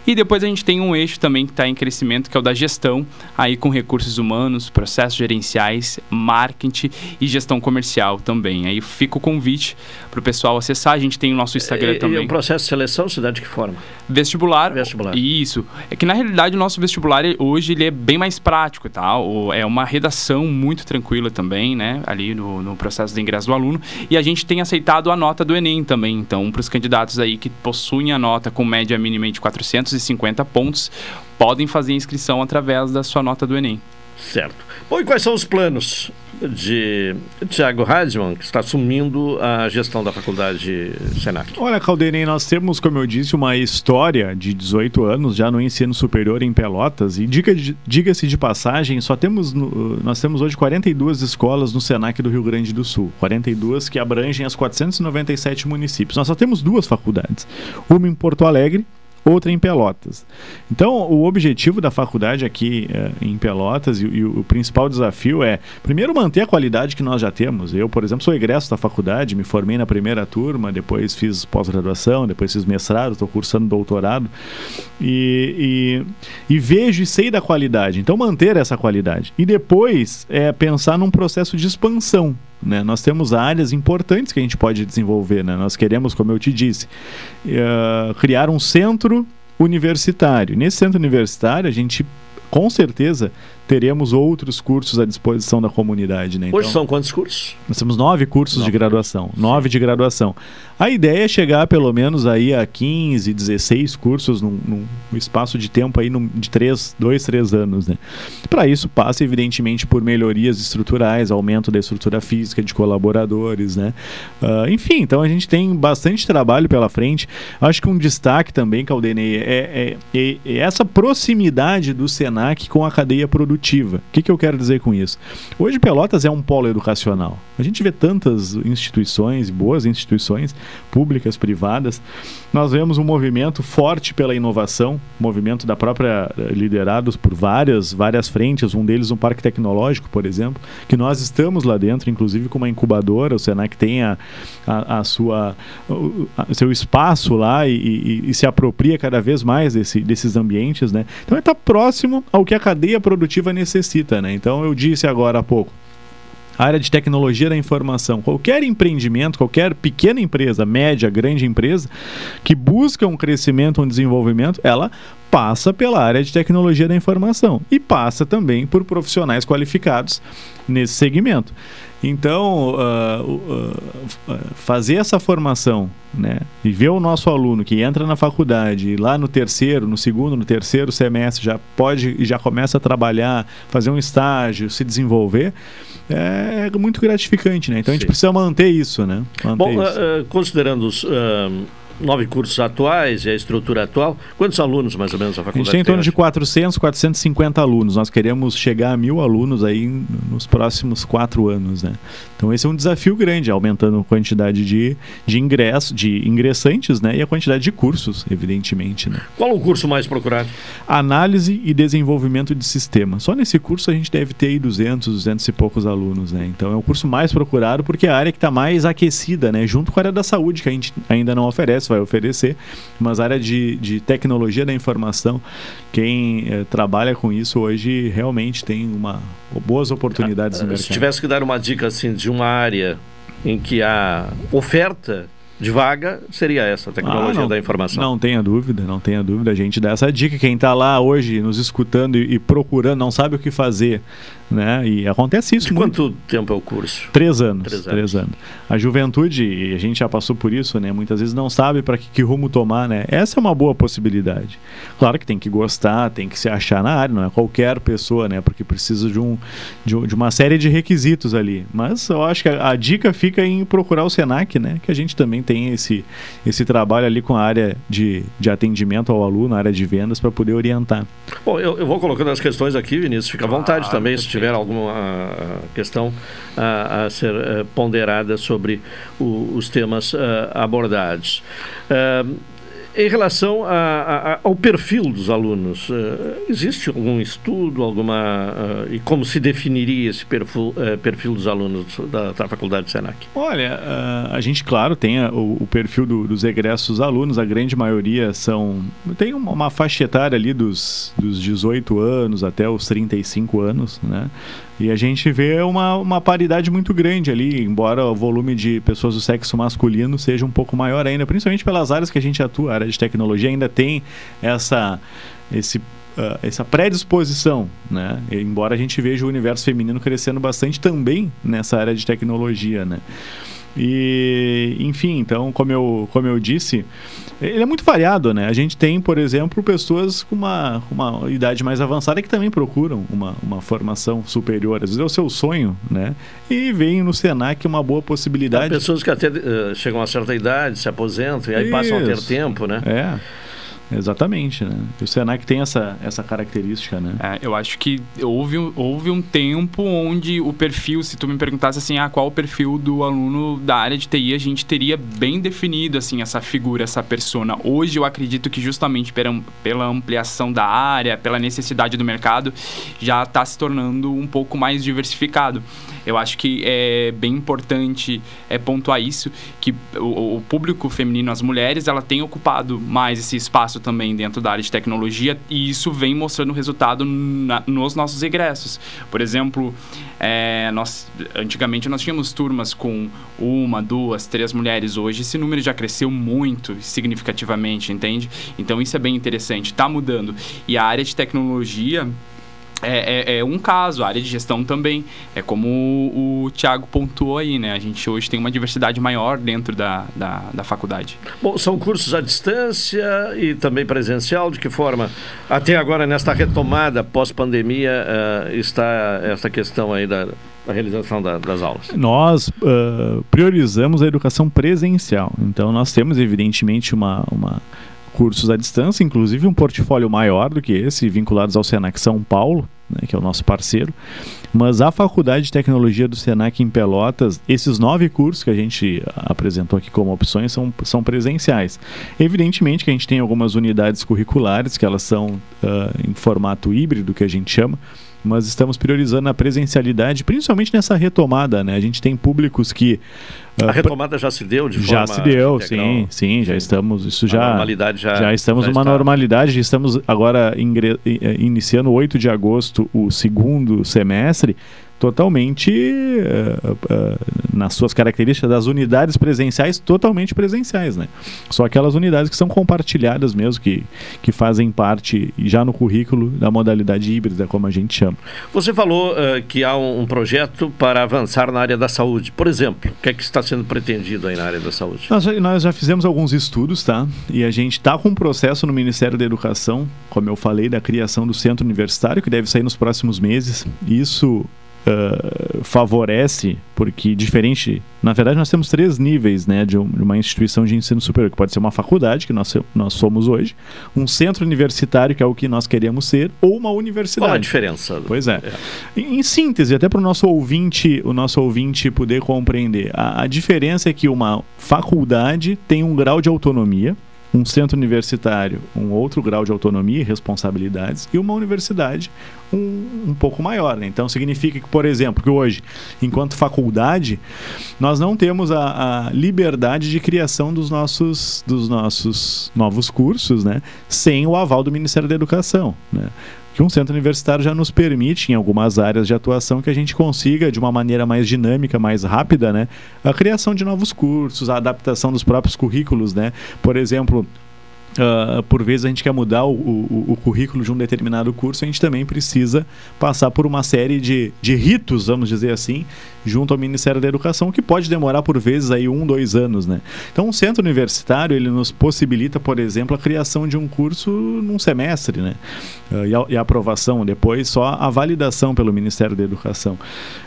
E depois a gente tem um eixo também que está em crescimento, que é o da gestão, aí com recursos humanos, processos gerenciais, marketing e gestão comercial também. Aí fica o convite para o pessoal acessar. A gente tem o nosso Instagram e, também. E o processo de seleção se dá de que forma? Vestibular. Vestibular. Isso. É que na realidade o nosso vestibular hoje ele é bem mais prático, tá? É uma redação muito tranquila também, né? Ali no, no processo de ingresso do aluno. E a gente tem aceitado a nota do Enem também. Então, para os candidatos aí que possuem a nota com média mínima de 450 pontos podem fazer inscrição através da sua nota do Enem. Certo. Bom, e quais são os planos de Tiago Radman, que está assumindo a gestão da faculdade Senac? Olha, Caldenei, nós temos, como eu disse, uma história de 18 anos já no ensino superior em Pelotas. E diga-se diga de passagem, só temos nós temos hoje 42 escolas no Senac do Rio Grande do Sul. 42 que abrangem as 497 municípios. Nós só temos duas faculdades. Uma em Porto Alegre, outra em Pelotas. Então, o objetivo da faculdade aqui é, em Pelotas e, e, o principal desafio é, primeiro, manter a qualidade que nós já temos. Eu, por exemplo, sou egresso da faculdade, me formei na primeira turma, depois fiz pós-graduação, depois fiz mestrado, estou cursando doutorado e, e, e, vejo e sei da qualidade. Então, manter essa qualidade. E depois, é pensar num processo de expansão. Né? Nós temos áreas importantes que a gente pode desenvolver. Né? Nós queremos, como eu te disse, uh, criar um centro universitário. Nesse centro universitário, a gente com certeza teremos outros cursos à disposição da comunidade. Né? Então, Hoje são quantos cursos? Nós temos nove cursos nove. de graduação. Nove de graduação. A ideia é chegar pelo menos aí a 15, 16 cursos num, num espaço de tempo aí num, de três, dois, três anos. Né? Para isso passa evidentemente por melhorias estruturais, aumento da estrutura física de colaboradores. Né? Uh, enfim, então a gente tem bastante trabalho pela frente. Acho que um destaque também, Caldenei, é, é, é, é essa proximidade do Senac com a cadeia produtiva. O que, que eu quero dizer com isso? Hoje Pelotas é um polo educacional. A gente vê tantas instituições, boas instituições, públicas, privadas. Nós vemos um movimento forte pela inovação, movimento da própria eh, liderados por várias várias frentes, um deles um parque tecnológico, por exemplo, que nós estamos lá dentro, inclusive com uma incubadora, o Senac tem a, a, a sua o seu espaço lá e, e, e, se apropria cada vez mais desse, desses ambientes, né? Então está próximo ao que a cadeia produtiva necessita, né? Então eu disse agora há pouco, área de tecnologia da informação, qualquer empreendimento, qualquer pequena empresa, média, grande empresa, que busca um crescimento, um desenvolvimento, ela passa pela área de tecnologia da informação e passa também por profissionais qualificados nesse segmento. Então, uh, uh, uh, fazer essa formação né, e ver o nosso aluno que entra na faculdade, lá no terceiro, no segundo, no terceiro semestre, já pode já começa a trabalhar, fazer um estágio, se desenvolver, é muito gratificante. Né? Então, Sim. a gente precisa manter isso. Né? Manter Bom, isso. considerando os nove cursos atuais e a estrutura atual. Quantos alunos, mais ou menos, a faculdade A gente tem em torno de 400, 450 alunos. Nós queremos chegar a mil alunos aí nos próximos quatro anos, né? Então esse é um desafio grande, aumentando a quantidade de, de ingresso, de ingressantes, né? E a quantidade de cursos, evidentemente, né? Qual o curso mais procurado? Análise e desenvolvimento de sistema. Só nesse curso a gente deve ter aí 200, 200 e poucos alunos, né? Então é o curso mais procurado porque é a área que está mais aquecida, né? Junto com a área da saúde, que a gente ainda não oferece, vai oferecer, mas a área de, de tecnologia da informação, quem eh, trabalha com isso hoje realmente tem uma boas oportunidades no mercado. Se tivesse que dar uma dica assim de uma área em que há oferta de vaga seria essa, a tecnologia Ah, não, da informação. Não tenha dúvida, não tenha dúvida. A gente dá essa dica. Quem está lá hoje nos escutando e, e procurando, não sabe o que fazer, né? E acontece isso De muito. quanto tempo é o curso? Três anos, Três três anos. anos. A juventude, e a gente já passou por isso, né? Muitas vezes não sabe para que, que rumo tomar, né? Essa é uma boa possibilidade. Claro que tem que gostar, tem que se achar na área, não é qualquer pessoa, né? Porque precisa de, um, de, de uma série de requisitos ali. Mas eu acho que a, a dica fica em procurar o Senac, né? Que a gente também tem esse, esse trabalho ali com a área de, de atendimento ao aluno, a área de vendas, para poder orientar. Bom, eu, eu vou colocando as questões aqui, Vinícius. Fica à vontade também, se tiver alguma ah, questão ah, a ser eh, ponderada sobre o- os temas ah, abordados. Em relação a- a- ao perfil dos alunos, ah, existe algum estudo, alguma ah, e como se definiria esse perfil, eh, perfil dos alunos da, da faculdade de Senac? Olha, a gente, claro, tem o, o perfil do- dos egressos alunos, a grande maioria são. Tem uma, uma faixa etária ali dos, dos 18 anos até os 35 anos, né? E a gente vê uma, uma paridade muito grande ali, embora o volume de pessoas do sexo masculino seja um pouco maior ainda, principalmente pelas áreas que a gente atua, a área de tecnologia ainda tem essa, esse, ah, essa predisposição, né? Embora a gente veja o universo feminino crescendo bastante também nessa área de tecnologia, né? E, enfim, então, como eu, como eu disse, ele é muito variado, né? A gente tem, por exemplo, pessoas com uma, uma idade mais avançada que também procuram uma, uma formação superior. Às vezes é o seu sonho, né? E veem no Senac uma boa Há possibilidade. pessoas que até eh, chegam a certa idade, se aposentam e aí passam a ter Isso. tempo, né? É. Exatamente, né? O Senac tem essa, essa característica, né? É, eu acho que houve, houve um tempo onde o perfil, se tu me perguntasse assim, ah, qual o perfil do aluno da área de TI, a gente teria bem definido assim essa figura, essa persona. Hoje eu acredito que justamente pela, pela ampliação da área, pela necessidade do mercado, já está se tornando um pouco mais diversificado. Eu acho que é bem importante é, pontuar isso, que o, o público feminino, as mulheres, ela tem ocupado mais esse espaço também dentro da área de tecnologia e isso vem mostrando resultado na- nos nossos egressos. Por exemplo, é, nós, antigamente nós tínhamos turmas com uma, duas, três mulheres. Hoje esse número já cresceu muito significativamente, entende? Então isso é bem interessante, está mudando. E a área de tecnologia é, é- é um caso, a área de gestão também. É como o, o Thiago pontuou aí, né? A gente hoje tem uma diversidade maior dentro da, da, da faculdade. Bom, são cursos à distância e também presencial. De que forma, até agora, nesta retomada pós-pandemia, eh, está essa questão aí da, da realização da- das aulas? Nós ah, priorizamos a educação presencial. Então, nós temos, evidentemente, uma, uma cursos à distância, inclusive um portfólio maior do que esse, vinculados ao Senac São Paulo, né, que é o nosso parceiro. Mas a Faculdade de Tecnologia do Senac em Pelotas, esses nove cursos que a gente apresentou aqui como opções são, são presenciais. Evidentemente que a gente tem algumas unidades curriculares que elas são ah, em formato híbrido, que a gente chama, mas estamos priorizando a presencialidade, principalmente nessa retomada, né? A gente tem públicos que A ah, retomada já se deu de já forma se deu, integral? sim, sim, já estamos, isso A já normalidade já- estamos já numa está. normalidade, estamos agora ingre- eh, iniciando 8 de agosto o segundo semestre totalmente eh, eh, nas suas características das unidades presenciais totalmente presenciais, né? Só aquelas unidades que são compartilhadas mesmo que que fazem parte já no currículo da modalidade híbrida, como a gente chama. Você falou eh, que há um, um projeto para avançar na área da saúde. Por exemplo, o que é que está sendo pretendido aí na área da saúde? Nós já, nós já fizemos alguns estudos, tá? E a gente está com um processo no Ministério da Educação, como eu falei, da criação do centro universitário, que deve sair nos próximos meses. Isso uh, favorece, porque diferente, na verdade nós temos três níveis né, de, uma instituição de ensino superior, que pode ser uma faculdade, que nós, nós somos hoje, um centro universitário, que é o que nós queremos ser, ou uma universidade. Qual a diferença? Pois é. é. Em, em, síntese, até para o nosso ouvinte, o nosso ouvinte poder compreender, a, a diferença é que uma faculdade tem um grau de autonomia, um centro universitário um outro grau de autonomia e responsabilidades e uma universidade um, um pouco maior. Né? Então significa que, por exemplo, que hoje, enquanto faculdade, nós não temos a, a, liberdade de criação dos nossos, dos nossos novos cursos né? sem o aval do Ministério da Educação. Né? Que um centro universitário já nos permite, em algumas áreas de atuação, que a gente consiga, de uma maneira mais dinâmica, mais rápida, né, a criação de novos cursos, a adaptação dos próprios currículos, né? Por exemplo, Uh, por vezes a gente quer mudar o, o, o, currículo de um determinado curso, a gente também precisa passar por uma série de, de ritos, vamos dizer assim, junto ao Ministério da Educação, que pode demorar por vezes aí um, dois anos, né? Então, um centro universitário ele nos possibilita, por exemplo, a criação de um curso num semestre, né? Uh, e, a, e, a, aprovação depois só a validação pelo Ministério da Educação.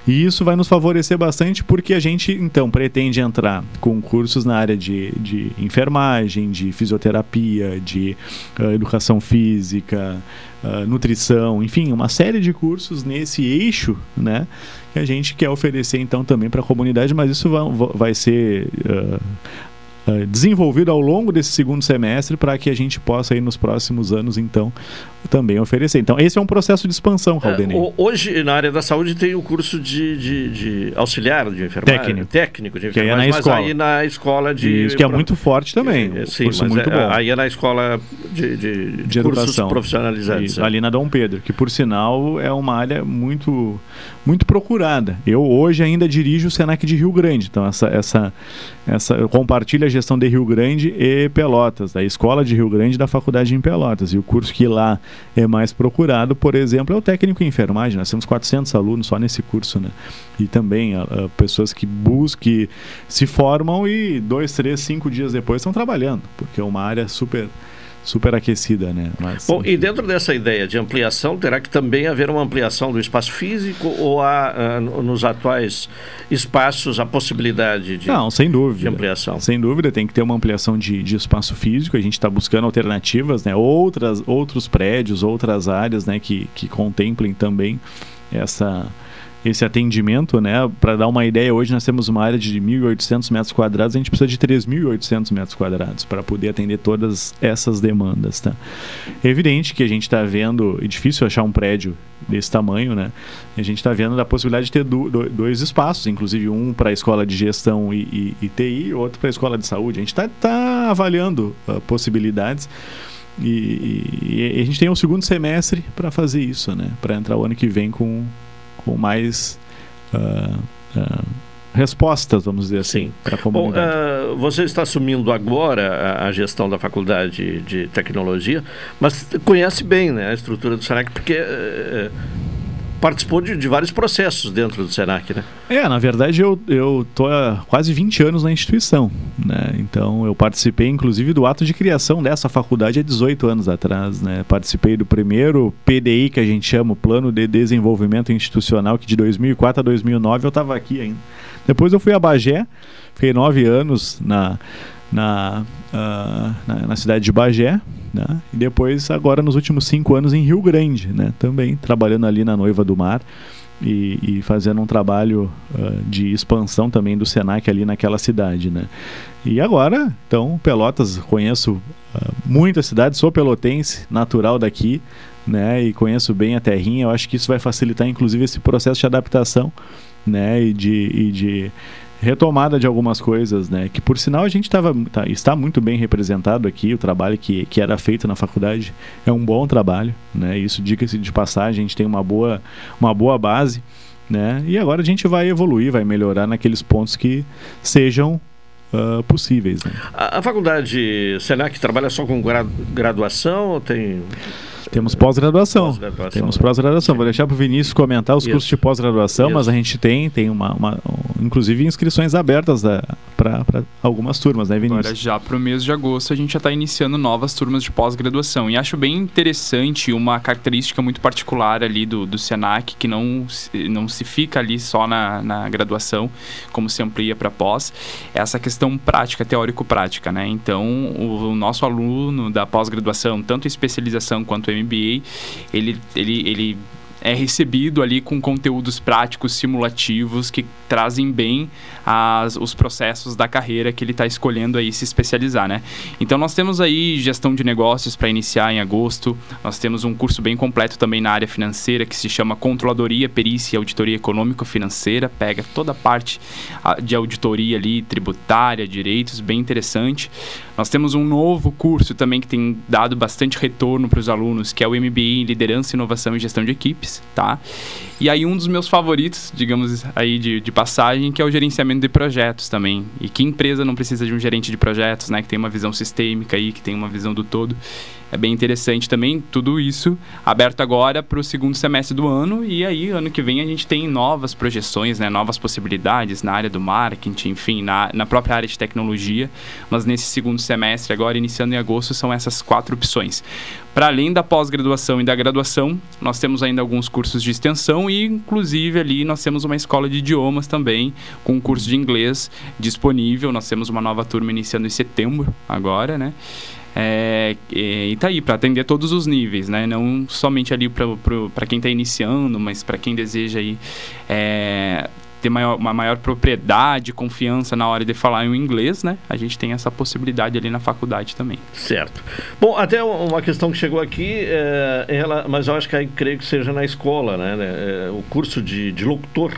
E isso vai nos favorecer bastante porque a gente então pretende entrar com cursos na área de, de enfermagem, de fisioterapia de uh, educação física, uh, nutrição, enfim, uma série de cursos nesse eixo, né? Que a gente quer oferecer então também para a comunidade, mas isso vai, vai ser uh, desenvolvido ao longo desse segundo semestre para que a gente possa aí nos próximos anos então também oferecer. Então esse é um processo de expansão, Caldenei. É, hoje na área da saúde tem o curso de, de, de auxiliar de enfermagem, técnico, técnico de enfermagem, que aí é na mas escola. aí na escola de isso que é muito forte também, é, sim, curso muito é, bom. Aí é na escola de, de, de, de cursos educação. profissionalizados. Isso, ali na Dom Pedro, que por sinal é uma área muito muito procurada. Eu hoje ainda dirijo o Senac de Rio Grande, então essa essa essa compartilha a gestão de Rio Grande e Pelotas, da Escola de Rio Grande e da Faculdade em Pelotas. E o curso que lá é mais procurado, por exemplo, é o técnico em enfermagem. Nós temos 400 alunos só nesse curso, né? E também uh, pessoas que buscam, se formam e dois, três, cinco dias depois estão trabalhando, porque é uma área super super aquecida, né? Mas, Bom, enfim. e dentro dessa ideia de ampliação, terá que também haver uma ampliação do espaço físico ou há uh, nos atuais espaços a possibilidade de, Não, sem dúvida. de ampliação? Sem dúvida, tem que ter uma ampliação de, de espaço físico, a gente está buscando alternativas, né? Outras, outros prédios, outras áreas né? que, que contemplem também essa esse atendimento, né? Para dar uma ideia, hoje nós temos uma área de 1.800 metros quadrados, a gente precisa de 3.800 metros quadrados para poder atender todas essas demandas, tá? É evidente que a gente está vendo, é difícil achar um prédio desse tamanho, né? A gente está vendo a possibilidade de ter do, do, dois espaços, inclusive um para a escola de gestão e, e, e TI outro para a escola de saúde. A gente está tá avaliando uh, possibilidades. E, e, e, a gente tem um segundo semestre para fazer isso, né? Para entrar o ano que vem com com mais uh, uh, respostas, vamos dizer assim, para a comunidade. Bom, uh, você está assumindo agora a, a, gestão da Faculdade de Tecnologia, mas conhece bem né, a estrutura do SENAC, porque eh, participou de, de, vários processos dentro do Senac, né? É, na verdade eu eu tô há quase 20 anos na instituição, né? Então eu participei inclusive do ato de criação dessa faculdade há 18 anos atrás, né? Participei do primeiro PDI que a gente chama, o Plano de Desenvolvimento Institucional, que de 2004 a 2009 eu estava aqui ainda. Depois eu fui a Bagé, fiquei nove anos na na, uh, na, na, cidade de Bagé, né? e depois agora nos últimos cinco anos em Rio Grande, né? também trabalhando ali na Noiva do Mar e, e fazendo um trabalho uh, de expansão também do Senac ali naquela cidade. Né? E agora, então, Pelotas, conheço uh, muitas cidades, sou pelotense, natural daqui, né? e conheço bem a terrinha, eu acho que isso vai facilitar inclusive esse processo de adaptação né? e de, e de retomada de algumas coisas, né? Que por sinal a gente tava, tá, está muito bem representado aqui, o trabalho que, que era feito na faculdade é um bom trabalho, né? Isso diga-se de passagem, a gente tem uma boa, uma boa base, né? E agora a gente vai evoluir, vai melhorar naqueles pontos que sejam Uh, possíveis. Né? A, a, faculdade Senac trabalha só com graduação ou tem temos pós-graduação. Pós Temos pós-graduação. Vou deixar para o Vinícius comentar os Isso. cursos de pós-graduação, mas a gente tem, tem uma, uma, inclusive inscrições abertas para algumas turmas, né, Vinícius? Agora, já para o mês de agosto, a gente já está iniciando novas turmas de pós-graduação. E acho bem interessante uma característica muito particular ali do, do SENAC, que não, não se fica ali só na, na graduação, como se amplia para pós, é essa questão prática, teórico-prática, né? Então, o, o nosso aluno da pós-graduação, tanto especialização quanto MBA, ele, ele, ele é recebido ali com conteúdos práticos, simulativos, que trazem bem as, os processos da carreira que ele está escolhendo aí se especializar, né? Então nós temos aí gestão de negócios para iniciar em agosto, nós temos um curso bem completo também na área financeira que se chama Controladoria, Perícia e Auditoria Econômico-Financeira, pega toda a parte de auditoria ali, tributária, direitos, bem interessante. Nós temos um novo curso também que tem dado bastante retorno para os alunos, que é o MBA em Liderança, Inovação e Gestão de Equipes, tá? E aí um dos meus favoritos, digamos aí de, de passagem, que é o gerenciamento de projetos também. E que empresa não precisa de um gerente de projetos, né? Que tem uma visão sistêmica aí, que tem uma visão do todo é bem interessante também. Tudo isso aberto agora para o segundo semestre do ano e aí ano que vem a gente tem novas projeções, né, novas possibilidades na área do marketing, enfim, na, na própria área de tecnologia. Mas nesse segundo semestre, agora iniciando em agosto, são essas quatro opções. Para além da pós-graduação e da graduação, nós temos ainda alguns cursos de extensão e, inclusive, ali nós temos uma escola de idiomas também, com um curso de inglês disponível. Nós temos uma nova turma iniciando em setembro, agora, né? É, e tá aí para atender todos os níveis, né? Não somente ali para quem está iniciando, mas para quem deseja aí é, ter maior, uma maior propriedade, confiança na hora de falar em inglês, né? A gente tem essa possibilidade ali na faculdade também. Certo. Bom, até uma questão que chegou aqui, é, ela, mas eu acho que aí creio que seja na escola, né? É, o curso de, de locutor,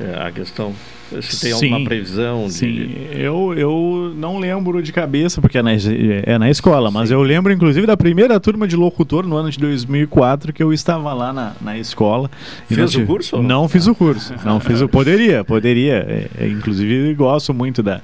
é a questão. Se tem sim, alguma previsão? De... Sim, eu, eu não lembro de cabeça, porque é na, é na escola, sim. mas eu lembro inclusive da primeira turma de locutor no ano de 2004, que eu estava lá na, na escola. Fez o curso? Não, não fiz o curso. Não fiz o. <laughs> Poderia, poderia. É, é, inclusive, gosto muito da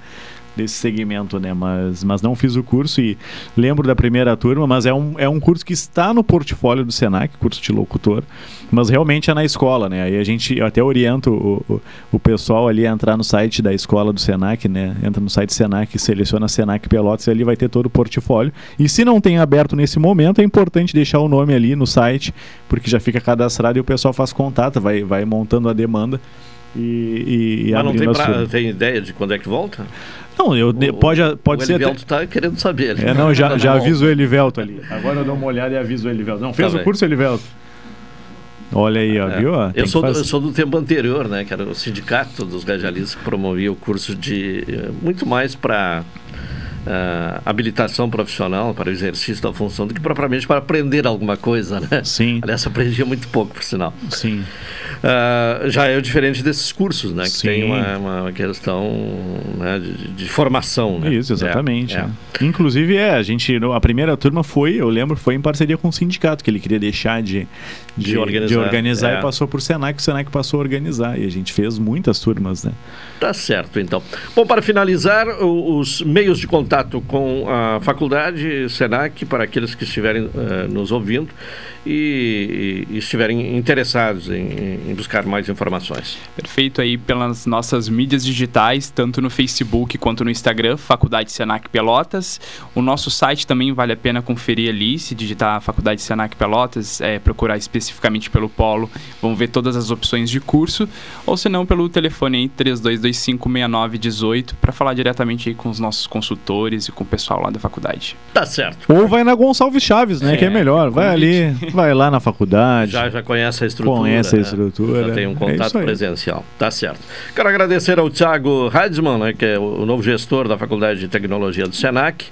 desse segmento, né? Mas, mas não fiz o curso e lembro da primeira turma, mas é um, é um curso que está no portfólio do Senac, curso de locutor, mas realmente é na escola, né? Aí a gente, eu até oriento o, o, o pessoal ali a entrar no site da escola do Senac, né? Entra no site Senac, seleciona Senac Pelotas e ali vai ter todo o portfólio. E se não tem aberto nesse momento, é importante deixar o nome ali no site, porque já fica cadastrado e o pessoal faz contato, vai, vai montando a demanda. E, e Mas não tem, pra, tem ideia de quando é que volta? Não, eu, o, pode, pode o ser. O Elivelto está até... querendo saber. É, não, já, <laughs> já aviso o Elivelto ali. Agora eu dou uma olhada e aviso o Elivelto. Não, fez tá o curso, Elivelto? Olha aí, ó, é. viu? eu, sou do, eu sou do tempo anterior, né? Que era o sindicato dos radialistas que promovia o curso de. Eh, muito mais para uh, habilitação profissional para o exercício da função do que propriamente para aprender alguma coisa, né? Sim. Aliás, aprendia muito pouco, por sinal. Sim. Uh, já é diferente desses cursos, né? Que Sim. tem uma, uma questão né, de, de, formação, né? Isso, exatamente. É, é. Inclusive, é, a gente, a primeira turma foi, eu lembro, foi em parceria com o sindicato, que ele queria deixar de, de, de organizar, de organizar é. e passou por Senac, o Senac passou a organizar. E a gente fez muitas turmas, né? Tá certo, então. Bom, para finalizar, os meios de contato contato com a faculdade Senac para aqueles que estiverem uh, nos ouvindo e, e estiverem interessados em, em, buscar mais informações. Perfeito aí pelas nossas mídias digitais, tanto no Facebook quanto no Instagram, Faculdade Senac Pelotas. O nosso site também vale a pena conferir ali, se digitar Faculdade Senac Pelotas, é, procurar especificamente pelo polo, vão ver todas as opções de curso, ou se não pelo telefone aí 32256918 para falar diretamente aí com os nossos consultores e com o pessoal lá da faculdade. Tá certo. Ou vai na Gonçalves Chaves, né, é, que é melhor, vai ali vai lá na faculdade. Já, já conhece a estrutura. Conhece a né? estrutura. Já tem um é contato é presencial. Tá certo. Quero agradecer ao Thiago Heidsman, né, que é o novo gestor da Faculdade de Tecnologia do SENAC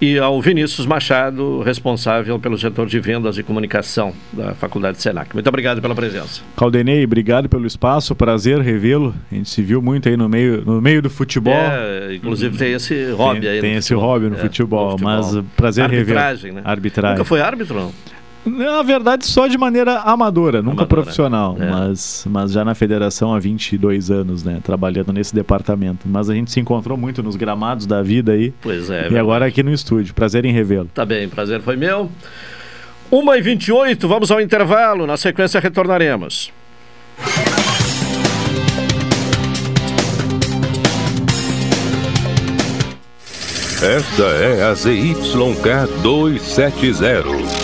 e ao Vinícius Machado, responsável pelo setor de vendas e comunicação da Faculdade Senac. Muito obrigado pela presença. Caldenei, obrigado pelo espaço, prazer revê-lo. A gente se viu muito aí no meio, no meio do futebol. É, inclusive tem esse hobby tem, aí. Tem esse futebol. hobby no, é, futebol, no futebol, mas prazer revê-lo. Arbitragem, né? Arbitragem. Nunca foi árbitro, não? Na verdade, só de maneira amadora, nunca amadora. profissional, é. mas, mas já na federação há 22 anos, né, trabalhando nesse departamento. Mas a gente se encontrou muito nos gramados da vida aí. Pois é. E agora aqui no estúdio. Prazer em revê-lo. Tá bem, prazer foi meu. 1h28, vamos ao intervalo. Na sequência, retornaremos. Esta é a ZYK 270,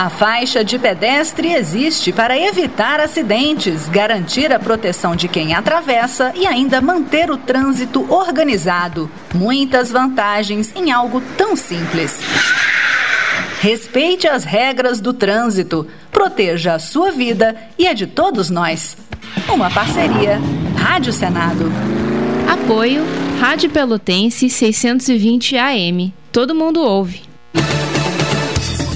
A faixa de pedestre existe para evitar acidentes, garantir a proteção de quem atravessa e ainda manter o trânsito organizado. Muitas vantagens em algo tão simples. Respeite as regras do trânsito, proteja a sua vida e a de todos nós. Uma parceria Rádio Senado. Apoio Rádio Pelotense 620 AM. Todo mundo ouve.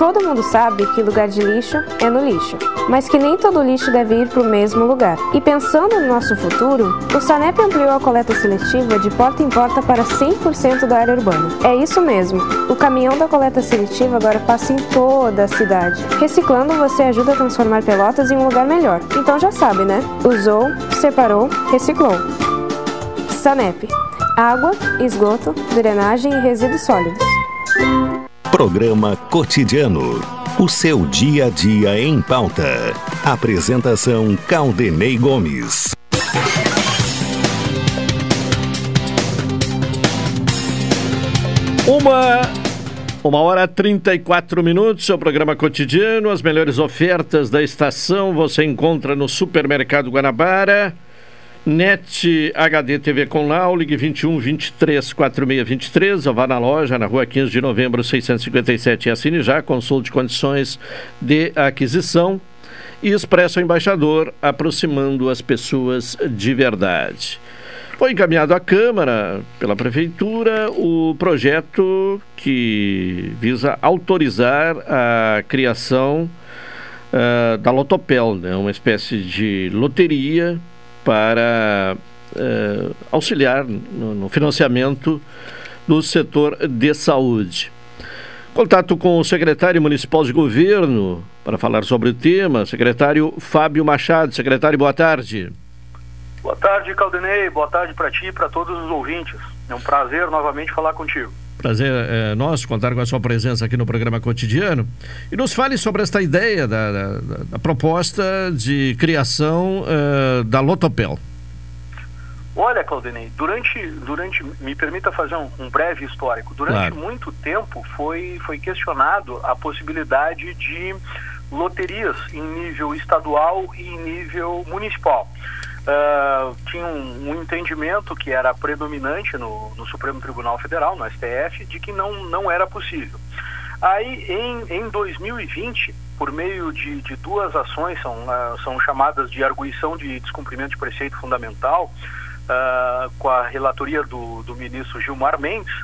Todo mundo sabe que lugar de lixo é no lixo, mas que nem todo lixo deve ir para o mesmo lugar. E pensando no nosso futuro, o Sanep ampliou a coleta seletiva de porta em porta para 100% da área urbana. É isso mesmo, o caminhão da coleta seletiva agora passa em toda a cidade. Reciclando, você ajuda a transformar Pelotas em um lugar melhor. Então já sabe, né? Usou, separou, reciclou. Sanep água, esgoto, drenagem e resíduos sólidos. Programa Cotidiano. O seu dia a dia em pauta. Apresentação Caldenei Gomes. Uma, uma hora e 34 minutos, seu programa cotidiano. As melhores ofertas da estação você encontra no Supermercado Guanabara. NET HD TV com Lau, ligue 21 23 46 23, ou vá na loja, na rua 15 de novembro 657 e assine já, consulte condições de aquisição e Expresso Embaixador, aproximando as pessoas de verdade. Foi encaminhado à Câmara, pela Prefeitura, o projeto que visa autorizar a criação uh, da Lotopel, né? uma espécie de loteria para uh, auxiliar no, no financiamento do setor de saúde. Contato com o secretário municipal de governo para falar sobre o tema, secretário Fábio Machado. Secretário, boa tarde. Boa tarde, Caldenei. Boa tarde para ti e para todos os ouvintes. É um prazer novamente falar contigo. Prazer é nosso contar com a sua presença aqui no programa cotidiano. E nos fale sobre esta ideia da, da, da proposta de criação uh, da Lotopel. Olha, Claudinei, durante, durante, me permita fazer um, um breve histórico. Durante claro. muito tempo foi, foi questionado a possibilidade de loterias em nível estadual e em nível municipal uh, tinha um, um, entendimento que era predominante no, no, Supremo Tribunal Federal, no STF, de que não, não era possível. Aí, em, em 2020, por meio de, de duas ações, são, uh, são chamadas de arguição de descumprimento de preceito fundamental, uh, com a relatoria do, do ministro Gilmar Mendes,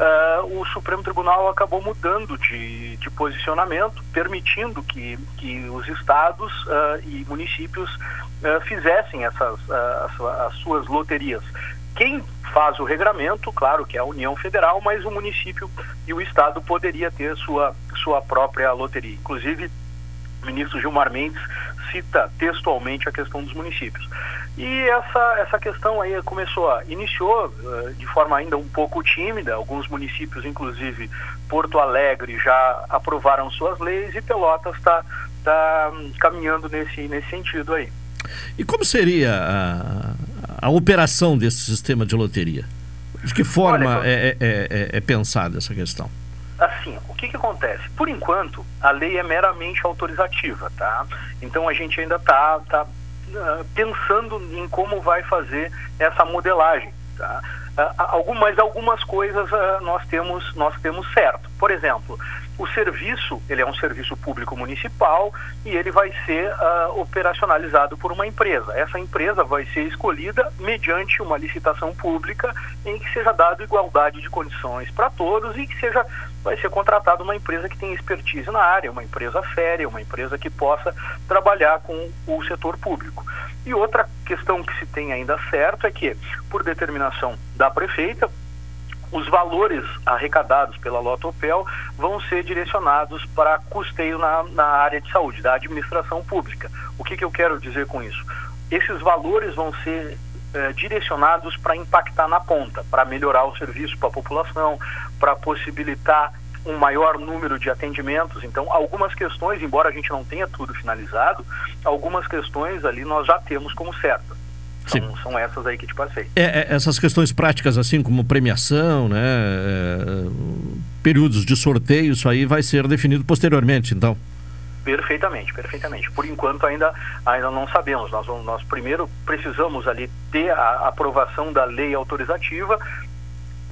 uh, o Supremo Tribunal acabou mudando de, de posicionamento, permitindo que, que os estados uh, e municípios uh, fizessem essas, as, as suas loterias. Quem faz o regramento, claro que é a União Federal, mas o município e o estado poderia ter sua, sua própria loteria. Inclusive, o ministro Gilmar Mendes cita textualmente a questão dos municípios. E essa, essa questão aí começou, a, iniciou uh, de forma ainda um pouco tímida, alguns municípios, inclusive Porto Alegre, já aprovaram suas leis e Pelotas está tá caminhando nesse, nesse sentido aí. E como seria a, a operação desse sistema de loteria? De que forma Olha, é, é, é, é pensada essa questão? assim, o que, que acontece? Por enquanto, a lei é meramente autorizativa, tá? Então a gente ainda está tá uh, pensando em como vai fazer essa modelagem. Tá? Uh, algum, mas algumas coisas nós temos nós temos certo. Por exemplo, o serviço ele é um serviço público municipal e ele vai ser uh, operacionalizado por uma empresa. Essa empresa vai ser escolhida mediante uma licitação pública em que seja dado igualdade de condições para todos e que seja vai ser contratada uma empresa que tem expertise na área, uma empresa séria, uma empresa que possa trabalhar com o setor público. E outra questão que se tem ainda certo é que, por determinação da prefeita, os valores arrecadados pela Lotopel vão ser direcionados para custeio na, na área de saúde, da administração pública. O que, que eu quero dizer com isso? Esses valores vão ser eh, direcionados para impactar na ponta, para melhorar o serviço para a população, para possibilitar um maior número de atendimentos. Então, algumas questões, embora a gente não tenha tudo finalizado, algumas questões ali nós já temos como certas. São, são essas aí que te passei. É, é, essas questões práticas, assim como premiação, né, é, períodos de sorteio, isso aí vai ser definido posteriormente, então. Perfeitamente, perfeitamente. Por enquanto ainda, ainda não sabemos. Nós, nós primeiro precisamos ali ter a aprovação da lei autorizativa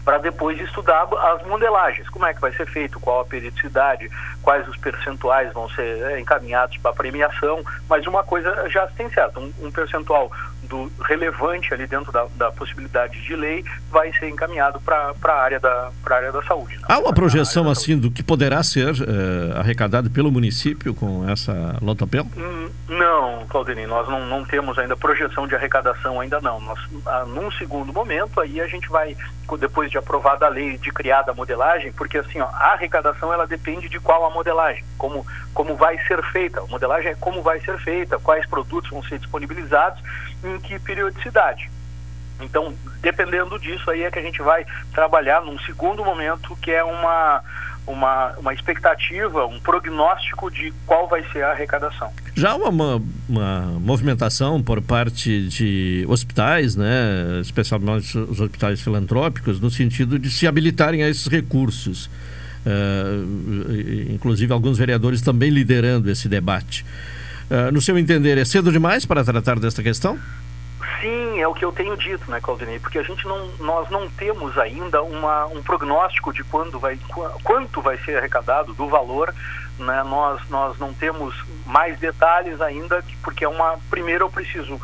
para depois estudar as modelagens, como é que vai ser feito, qual a periodicidade, quais os percentuais vão ser é, encaminhados para premiação, mas uma coisa já tem certo, um, um percentual do relevante ali dentro da, da, possibilidade de lei vai ser encaminhado para a área, da, área da saúde. Né? Há uma projeção assim do que poderá ser é, arrecadado pelo município com essa lotopel? Hum, não, Claudinei, nós não, não temos ainda projeção de arrecadação ainda não. Nós, ah, num segundo momento, aí a gente vai, depois de aprovada a lei de criada a modelagem, porque assim, ó, a arrecadação ela depende de qual a modelagem, como, como vai ser feita. A modelagem é como vai ser feita, quais produtos vão ser disponibilizados, que periodicidade. Então, dependendo disso aí é que a gente vai trabalhar num segundo momento, que é uma, uma, uma expectativa, um prognóstico de qual vai ser a arrecadação. Já uma, uma movimentação por parte de hospitais, né, especialmente os hospitais filantrópicos, no sentido de se habilitarem a esses recursos. Uh, inclusive alguns vereadores também liderando esse debate. Uh, no seu entender, é cedo demais para tratar desta questão? Sim, é o que eu tenho dito, né, Claudinei? Porque a gente não, nós não temos ainda uma, um prognóstico de quando vai, quanto vai ser arrecadado, do valor, né? Nós, nós não temos mais detalhes ainda, porque é uma. Primeiro eu preciso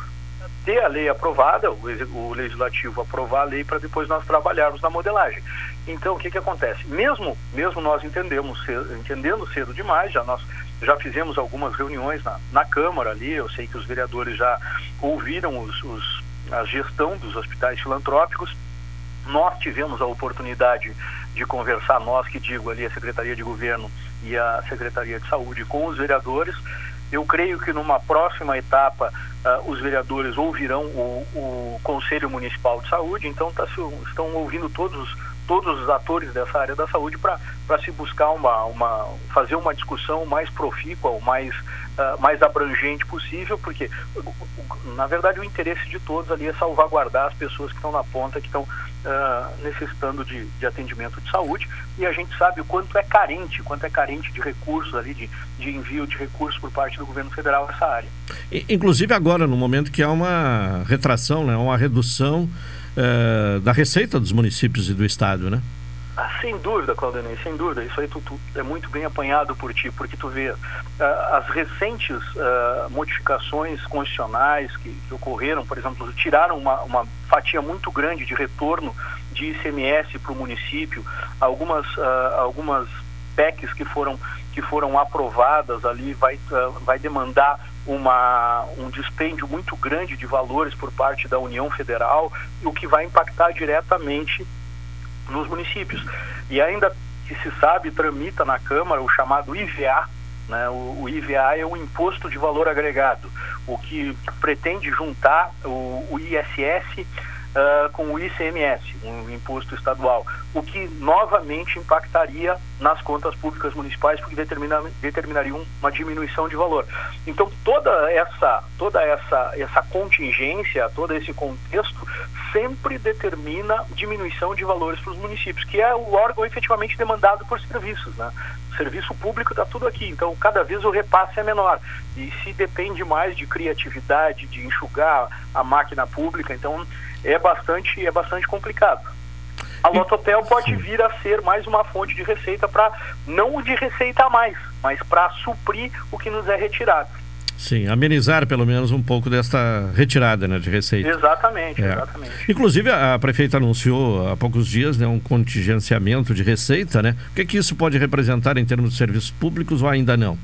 ter a lei aprovada, o, o legislativo aprovar a lei para depois nós trabalharmos na modelagem. Então, o que que acontece? Mesmo, mesmo nós entendemos, entendendo cedo demais, já nós já fizemos algumas reuniões na, na Câmara ali, eu sei que os vereadores já ouviram os, os, a gestão dos hospitais filantrópicos. Nós tivemos a oportunidade de conversar, nós que digo ali, a Secretaria de Governo e a Secretaria de Saúde, com os vereadores. Eu creio que numa próxima etapa uh, os vereadores ouvirão o, o, Conselho Municipal de Saúde, então tá, estão ouvindo todos todos os atores dessa área da saúde para se buscar uma, uma fazer uma discussão mais profícua, o mais uh, mais abrangente possível, porque na verdade o interesse de todos ali é salvaguardar as pessoas que estão na ponta, que estão uh, necessitando de, de atendimento de saúde, e a gente sabe o quanto é carente, quanto é carente de recursos ali, de, de envio de recursos por parte do governo federal nessa área. Inclusive agora, no momento que há uma retração, né, uma redução uh, da receita dos municípios e do estado, né? Ah, sem dúvida, Claudinei, sem dúvida. Isso aí tu, tu, é muito bem apanhado por ti, porque tu vê uh, as recentes uh, modificações constitucionais que, que, ocorreram, por exemplo, tiraram uma, uma, fatia muito grande de retorno de ICMS para o município, algumas, uh, algumas PECs que foram, que foram aprovadas ali vai, vai demandar uma, um dispêndio muito grande de valores por parte da União Federal, o que vai impactar diretamente nos municípios. E ainda que se sabe, tramita na Câmara o chamado IVA, né? o, o, IVA é o Imposto de Valor Agregado, o que pretende juntar o, o ISS uh, com o ICMS, um imposto estadual, o que novamente impactaria nas contas públicas municipais, porque determina, determinaria uma diminuição de valor. Então toda essa, toda essa, essa contingência, todo esse contexto sempre determina diminuição de valores para os municípios, que é o órgão efetivamente demandado por serviços, né? serviço público está tudo aqui, então cada vez o repasse é menor. E se depende mais de criatividade, de enxugar a máquina pública, então é bastante, é bastante complicado. A Lototel pode vir a ser mais uma fonte de receita para, não de receita a mais, mas para suprir o que nos é retirado. Sim, amenizar pelo menos um pouco desta retirada né, de receita. Exatamente, é. exatamente. Inclusive, a prefeita anunciou há poucos dias né, um contingenciamento de receita, né? O que, que isso pode representar em termos de serviços públicos ou ainda não?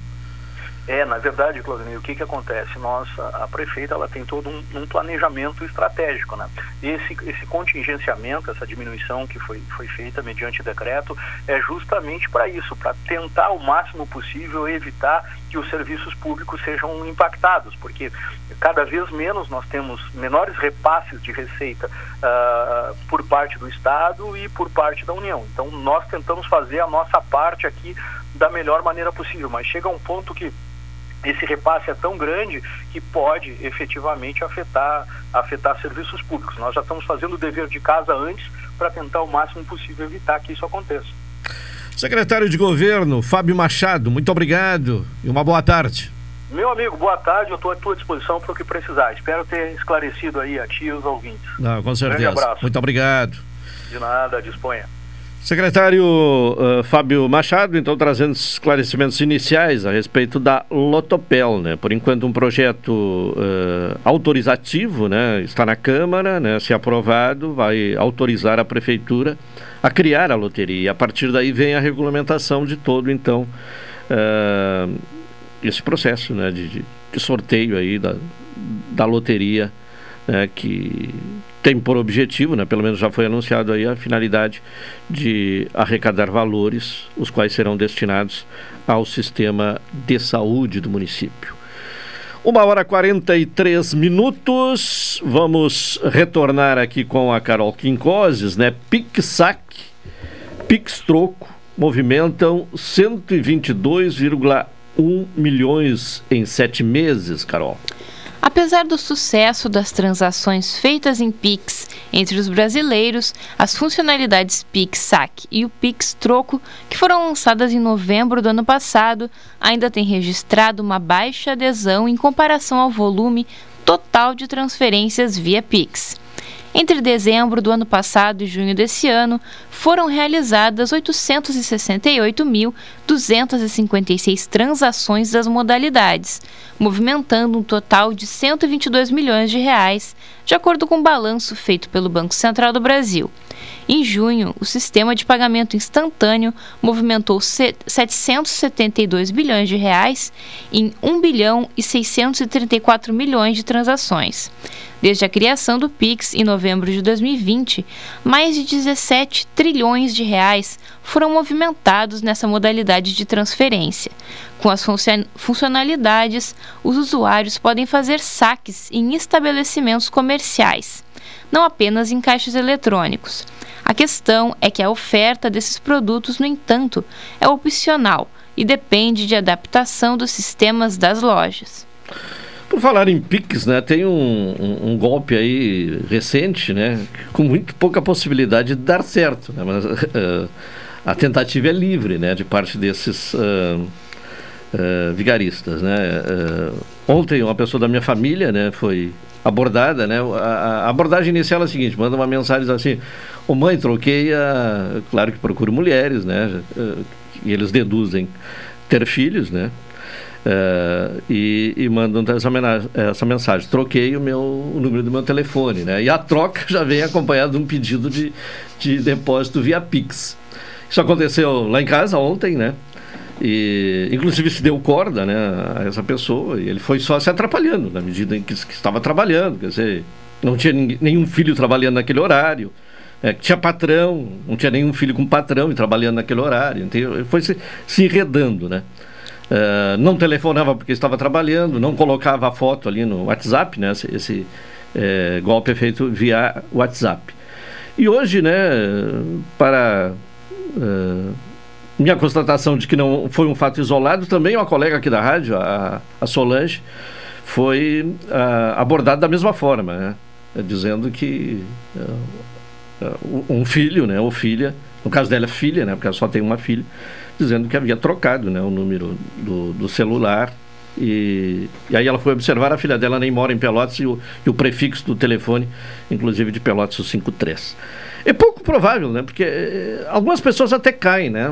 É, na verdade, Claudinei, o que, que acontece? Nossa, a prefeita ela tem todo um, um, planejamento estratégico, né? Esse, esse contingenciamento, essa diminuição que foi, foi feita mediante decreto, é justamente para isso, para tentar o máximo possível evitar que os serviços públicos sejam impactados, porque cada vez menos nós temos menores repasses de receita uh, por parte do Estado e por parte da União. Então, nós tentamos fazer a nossa parte aqui da melhor maneira possível, mas chega um ponto que esse repasse é tão grande que pode efetivamente afetar, afetar serviços públicos. Nós já estamos fazendo o dever de casa antes para tentar o máximo possível evitar que isso aconteça. Secretário de Governo, Fábio Machado, muito obrigado e uma boa tarde. Meu amigo, boa tarde, eu estou à tua disposição para o que precisar. Espero ter esclarecido aí a ti e os ouvintes. Não, com certeza. Um abraço. Muito obrigado. De nada, disponha. Secretário uh, Fábio Machado, então trazendo esclarecimentos iniciais a respeito da Lotopel, né? Por enquanto um projeto uh, autorizativo, né? Está na Câmara, né? Se aprovado, vai autorizar a prefeitura a criar a loteria. A partir daí vem a regulamentação de todo, então, uh, esse processo, né? De, de, sorteio aí da, da loteria, né? Que tem por objetivo, né, pelo menos já foi anunciado aí, a finalidade de arrecadar valores, os quais serão destinados ao sistema de saúde do município. Uma hora 43 minutos. Vamos retornar aqui com a Carol Quincoses, né? PIX-SAC, PIX-Troco movimentam 122,1 milhões em sete meses, Carol. Apesar do sucesso das transações feitas em Pix entre os brasileiros, as funcionalidades Pix Saque e o Pix Troco, que foram lançadas em novembro do ano passado, ainda têm registrado uma baixa adesão em comparação ao volume total de transferências via Pix. Entre dezembro do ano passado e junho desse ano, foram realizadas 868.256 transações das modalidades, movimentando um total de 122 milhões de reais, de acordo com o balanço feito pelo Banco Central do Brasil. Em junho, o sistema de pagamento instantâneo movimentou 772 bilhões de reais em 1 bilhão e 634 milhões de transações. Desde a criação do Pix em novembro de 2020, mais de 17 trilhões de reais foram movimentados nessa modalidade de transferência. Com as funcionalidades, os usuários podem fazer saques em estabelecimentos comerciais, não apenas em caixas eletrônicos. A questão é que a oferta desses produtos, no entanto, é opcional e depende de adaptação dos sistemas das lojas. Por falar em Pix, né, tem um, um, um, golpe aí recente, né, com muito pouca possibilidade de dar certo, né, mas uh, <laughs> a tentativa é livre, né, de parte desses uh, uh, vigaristas, né. ontem uma pessoa da minha família, né, foi abordada, né, a, a, abordagem inicial é a seguinte, manda uma mensagem assim, ô mãe, troquei a, claro que procuro mulheres, né, e eles deduzem ter filhos, né, Uh, e, e mandam essa, essa, mensagem. Troquei o meu o número do meu telefone, né? E a troca já vem acompanhada de um pedido de, de depósito via Pix. Isso aconteceu lá em casa ontem, né? E, inclusive se deu corda né, a essa pessoa e ele foi só se atrapalhando na medida em que, que estava trabalhando. Quer dizer, não tinha ninguém, nenhum filho trabalhando naquele horário. É, tinha patrão, não tinha nenhum filho com patrão e trabalhando naquele horário. Então, foi se, se enredando, né? Uh, não telefonava porque estava trabalhando, não colocava a foto ali no WhatsApp, né? Esse, esse é, golpe é feito via WhatsApp. E hoje, né, para uh, minha constatação de que não foi um fato isolado, também uma colega aqui da rádio, a, a Solange, foi uh, abordada da mesma forma, né? Dizendo que um filho, né, ou filha, no caso dela é filha, né, porque ela só tem uma filha, dizendo que havia trocado né, o número do, do celular. E, e, aí ela foi observar, a filha dela nem mora em Pelotas e o, e o prefixo do telefone, inclusive de Pelotas, o 53. É pouco provável, né? Porque eh, algumas pessoas até caem, né?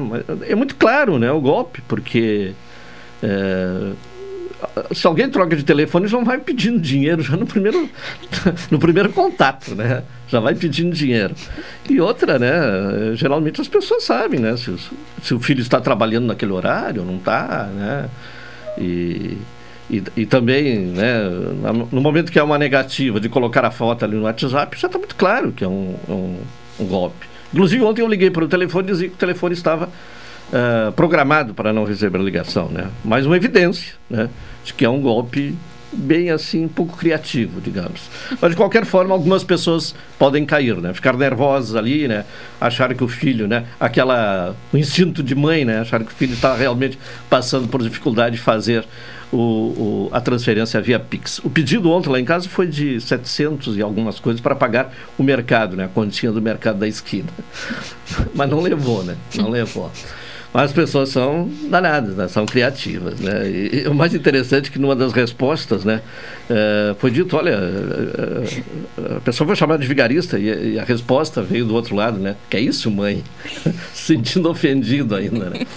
É muito claro, né? O golpe, porque é, se alguém troca de telefone, já vai pedindo dinheiro já no primeiro, <laughs> no primeiro contato, né? Já vai pedindo dinheiro. E outra, né? Geralmente as pessoas sabem, né? Se, se o filho está trabalhando naquele horário, não está, né? E, e, e, também, né, no momento que há uma negativa de colocar a foto ali no WhatsApp, já está muito claro que é um, um, um golpe. Inclusive, ontem eu liguei para o telefone e dizia que o telefone estava uh, programado para não receber ligação, né? Mais uma evidência, né? De que é um golpe bem assim, um pouco criativo, digamos. Mas de qualquer forma, algumas pessoas podem cair, né? Ficar nervosas ali, né? Achar que o filho, né? Aquela, o instinto de mãe, né? Achar que o filho está realmente passando por dificuldade de fazer o, o, a transferência via Pix. O pedido ontem lá em casa foi de 700 e algumas coisas para pagar o mercado, né? A continha do mercado da esquina. <laughs> Mas não levou, né? Não levou. Mas as pessoas são danadas, né? são criativas. Né? E, e, o mais interessante é que numa das respostas né, uh, foi dito, olha, uh, a pessoa foi chamada de vigarista e, e, a resposta veio do outro lado, né? Que é isso, mãe? Se <laughs> sentindo ofendido ainda, né?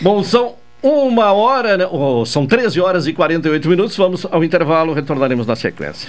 Bom, são uma hora, né? oh, são 13 horas e 48 minutos, vamos ao intervalo, retornaremos na sequência.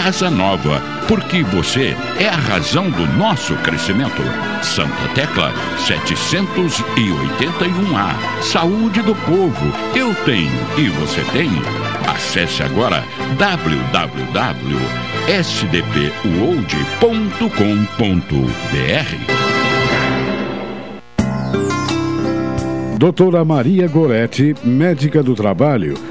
nova, porque você é a razão do nosso crescimento. Santa Tecla 781A. Saúde do povo, eu tenho e você tem. Acesse agora www.sdpuold.com.br. Doutora Maria Goretti, médica do trabalho,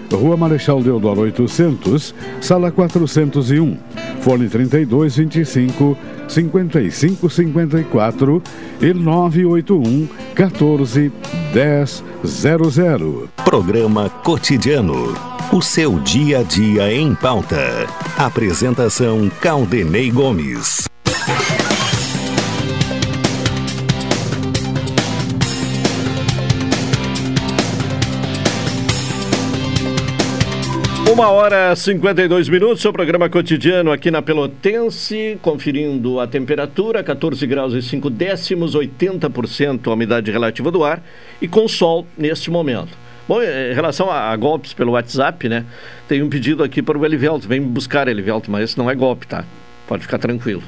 Rua Marechal Deodoro 800, Sala 401, Fone 3225 5554 e 981 14 1000. Programa Cotidiano. O seu dia a dia em pauta. Apresentação Caldenei Gomes. Uma hora e 52 minutos, seu programa cotidiano aqui na Pelotense, conferindo a temperatura, 14 graus e 5 décimos, 80% a umidade relativa do ar e com sol neste momento. Bom, em relação a, golpes pelo WhatsApp, né? Tem um pedido aqui para o Elivelto, vem buscar Elivelto, mas esse não é golpe, tá? Pode ficar tranquilo.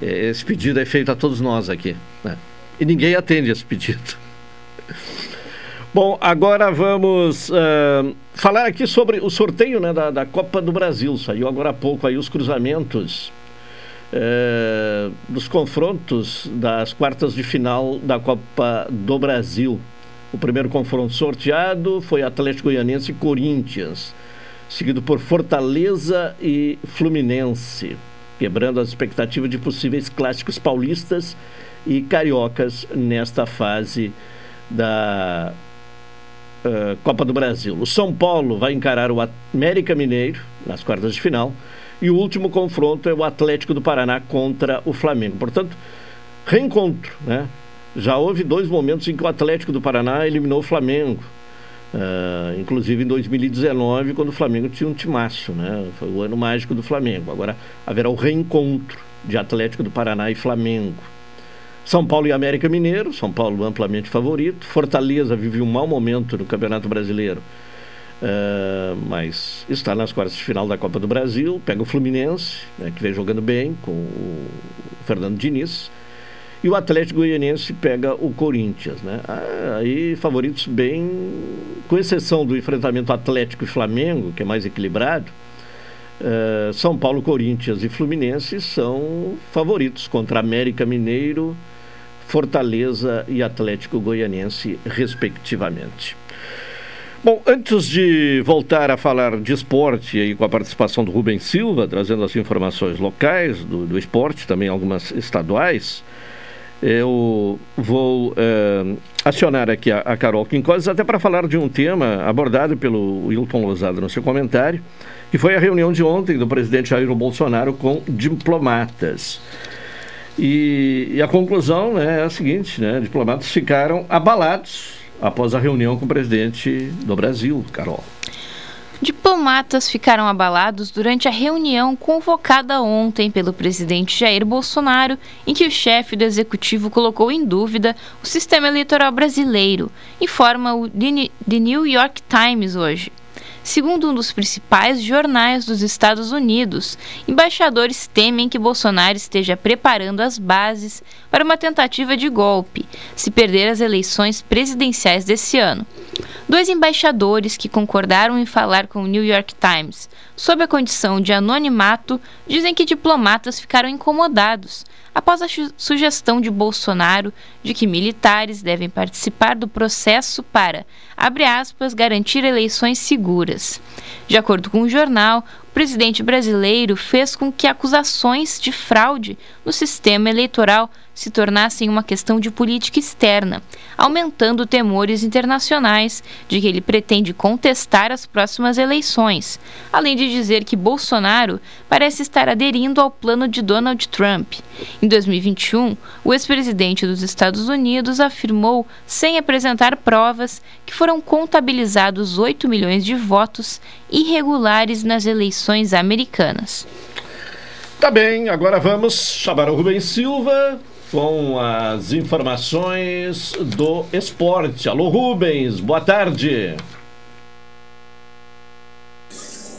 Esse pedido é feito a todos nós aqui, né? E ninguém atende esse pedido. <laughs> Bom, agora vamos uh, falar aqui sobre o sorteio né, da, da, Copa do Brasil. Saiu agora há pouco aí os cruzamentos uh, dos confrontos das quartas de final da Copa do Brasil. O primeiro confronto sorteado foi Atlético Goianense e Corinthians, seguido por Fortaleza e Fluminense, quebrando as expectativas de possíveis clássicos paulistas e cariocas nesta fase da uh, Copa do Brasil. O São Paulo vai encarar o América Mineiro nas quartas de final e o último confronto é o Atlético do Paraná contra o Flamengo. Portanto, reencontro, né? Já houve dois momentos em que o Atlético do Paraná eliminou o Flamengo. Uh, inclusive em 2019, quando o Flamengo tinha um timaço, né? Foi o ano mágico do Flamengo. Agora haverá o reencontro de Atlético do Paraná e Flamengo. São Paulo e América Mineiro, São Paulo amplamente favorito. Fortaleza vive um mau momento no Campeonato Brasileiro, uh, mas está nas quartas de final da Copa do Brasil. Pega o Fluminense, né, que vem jogando bem com o Fernando Diniz. E o Atlético Goianiense pega o Corinthians, né? Ah, aí favoritos bem, com exceção do enfrentamento Atlético e Flamengo, que é mais equilibrado, uh, São Paulo, Corinthians e Fluminense são favoritos contra América Mineiro, Fortaleza e Atlético Goianiense, respectivamente. Bom, antes de voltar a falar de esporte aí com a participação do Rubens Silva, trazendo as informações locais do, do esporte, também algumas estaduais, eu vou é, acionar aqui a, a Carol Quincoses até para falar de um tema abordado pelo Wilton Lozada no seu comentário, que foi a reunião de ontem do presidente Jair Bolsonaro com diplomatas. E, e a conclusão né, é a seguinte, né, diplomatas ficaram abalados após a reunião com o presidente do Brasil, Carol. Diplomatas ficaram abalados durante a reunião convocada ontem pelo presidente Jair Bolsonaro, em que o chefe do executivo colocou em dúvida o sistema eleitoral brasileiro, informa o The New York Times hoje. Segundo um dos principais jornais dos Estados Unidos, embaixadores temem que Bolsonaro esteja preparando as bases para uma tentativa de golpe, se perder as eleições presidenciais desse ano. Dois embaixadores que concordaram em falar com o New York Times sob a condição de anonimato dizem que diplomatas ficaram incomodados após a sugestão de Bolsonaro de que militares devem participar do processo para, abre aspas, garantir eleições seguras. De acordo com o jornal, presidente brasileiro fez com que acusações de fraude no sistema eleitoral se tornassem uma questão de política externa, aumentando temores internacionais de que ele pretende contestar as próximas eleições, além de dizer que Bolsonaro parece estar aderindo ao plano de Donald Trump. Em 2021, o ex-presidente dos Estados Unidos afirmou, sem apresentar provas, que foram contabilizados 8 milhões de votos irregulares nas eleições americanas. Tá bem, agora vamos chamar o Rubens Silva com as informações do esporte. Alô Rubens, boa tarde.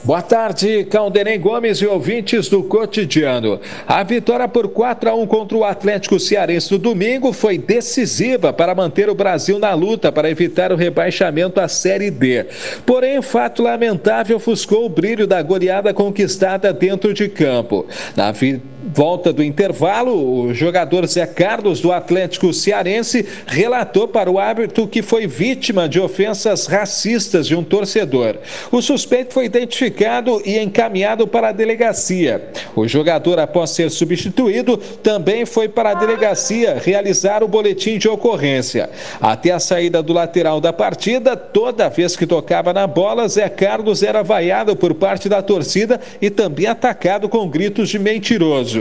Boa tarde, Calderem Gomes e ouvintes do cotidiano. A vitória por 4 a 1 contra o Atlético Cearense no domingo foi decisiva para manter o Brasil na luta para evitar o rebaixamento à Série D. Porém, fato lamentável ofuscou o brilho da goleada conquistada dentro de campo. Na vitória volta do intervalo, o jogador Zé Carlos do Atlético Cearense relatou para o árbitro que foi vítima de ofensas racistas de um torcedor. O suspeito foi identificado e encaminhado para a delegacia. O jogador, após ser substituído, também foi para a delegacia realizar o boletim de ocorrência. Até a saída do lateral da partida, toda vez que tocava na bola, Zé Carlos era vaiado por parte da torcida e também atacado com gritos de mentiroso.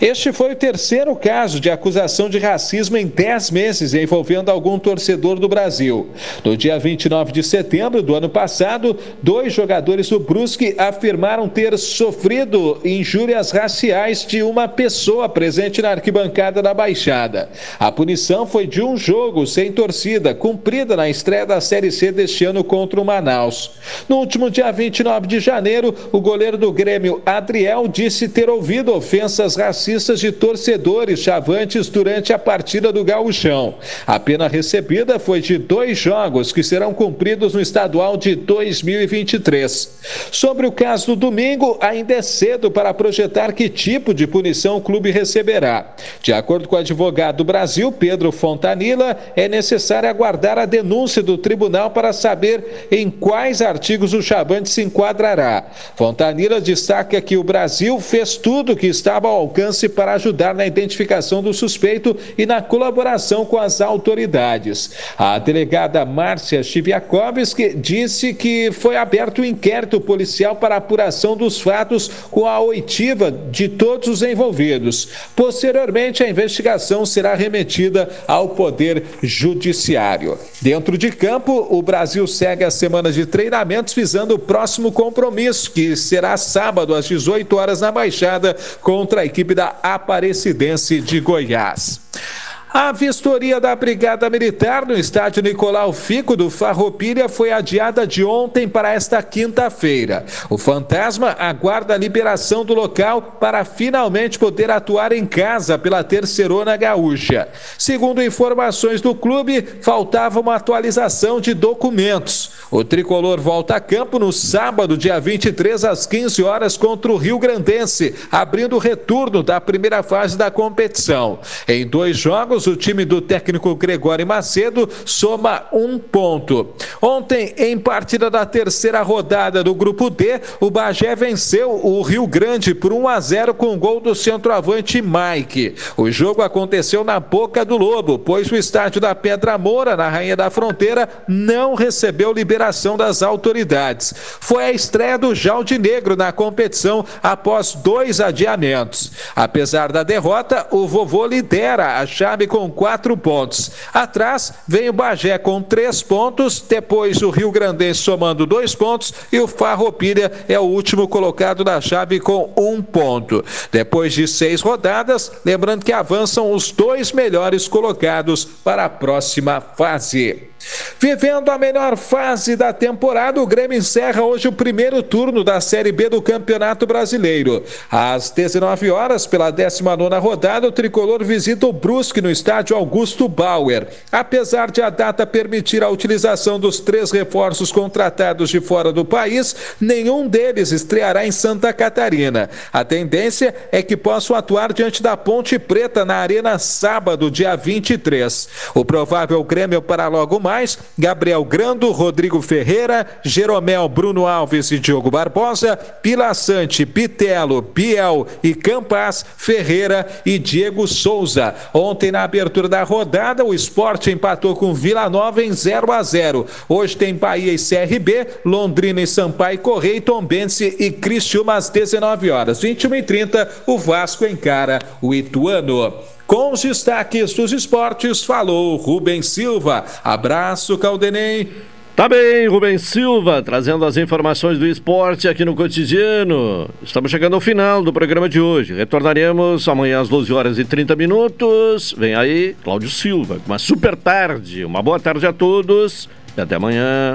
Este foi o terceiro caso de acusação de racismo em 10 meses envolvendo algum torcedor do Brasil. No dia 29 de setembro do ano passado, dois jogadores do Brusque afirmaram ter sofrido injúrias raciais de uma pessoa presente na arquibancada da Baixada. A punição foi de um jogo sem torcida, cumprida na estreia da Série C deste ano contra o Manaus. No último dia 29 de janeiro, o goleiro do Grêmio, Adriel, disse ter ouvido ofensas ofensas racistas de torcedores chavantes durante a partida do Gauchão. A pena recebida foi de dois jogos que serão cumpridos no estadual de 2023. Sobre o caso do domingo, ainda é cedo para projetar que tipo de punição o clube receberá. De acordo com o advogado do Brasil, Pedro Fontanilla, é necessário aguardar a denúncia do tribunal para saber em quais artigos o chavante se enquadrará. Fontanilla destaca que o Brasil fez tudo o que estava ao alcance para ajudar na identificação do suspeito e na colaboração com as autoridades. A delegada Márcia Chiviakovski disse que foi aberto um inquérito policial para apuração dos fatos com a oitiva de todos os envolvidos. Posteriormente, a investigação será remetida ao Poder Judiciário. Dentro de campo, o Brasil segue as semanas de treinamentos visando o próximo compromisso, que será sábado às 18 horas na Baixada contra contra a equipe da Aparecidense de Goiás. A vistoria da Brigada Militar no estádio Nicolau Fico do Farroupilha foi adiada de ontem para esta quinta-feira. O fantasma aguarda a liberação do local para finalmente poder atuar em casa pela terceirona gaúcha. Segundo informações do clube, faltava uma atualização de documentos. O tricolor volta a campo no sábado, dia 23, às 15 horas, contra o Rio Grandense, abrindo o retorno da primeira fase da competição. Em dois jogos, o time do técnico Gregório Macedo soma um ponto. Ontem, em partida da terceira rodada do Grupo D, o Bagé venceu o Rio Grande por 1 a 0 com gol do centroavante Mike. O jogo aconteceu na boca do Lobo, pois o estádio da Pedra Moura, na Rainha da Fronteira, não recebeu liberação das autoridades. Foi a estreia do Jalde Negro na competição após dois adiamentos. Apesar da derrota, o vovô lidera a chave com quatro pontos. Atrás vem o Bagé com três pontos, depois o Rio Grandense somando dois pontos e o Farroupilha é o último colocado da chave com um ponto. Depois de seis rodadas, lembrando que avançam os dois melhores colocados para a próxima fase. Vivendo a melhor fase da temporada, o Grêmio encerra hoje o primeiro turno da Série B do Campeonato Brasileiro. Às 19 horas, pela 19 rodada, o tricolor visita o Brusque no estádio Augusto Bauer. Apesar de a data permitir a utilização dos três reforços contratados de fora do país, nenhum deles estreará em Santa Catarina. A tendência é que possam atuar diante da Ponte Preta na Arena sábado, dia 23. O provável Grêmio para logo mais Gabriel Grando, Rodrigo Ferreira, Jeromel, Bruno Alves e Diogo Barbosa, Pilaçante, Pitelo, Biel e Campas, Ferreira e Diego Souza. Ontem, na abertura da rodada, o esporte empatou com Vila Nova em 0 a 0 Hoje tem Bahia e CRB, Londrina e Sampaio Correia, Tombense e Cristiúma às 19 horas. 21 e 30 o Vasco encara o Ituano. Com os destaques dos esportes, falou Rubens Silva. Abraço, Caldenei. Tá bem, Rubens Silva, trazendo as informações do esporte aqui no cotidiano. Estamos chegando ao final do programa de hoje. Retornaremos amanhã às 12 horas e 30 minutos. Vem aí, Cláudio Silva, uma super tarde. Uma boa tarde a todos e até amanhã.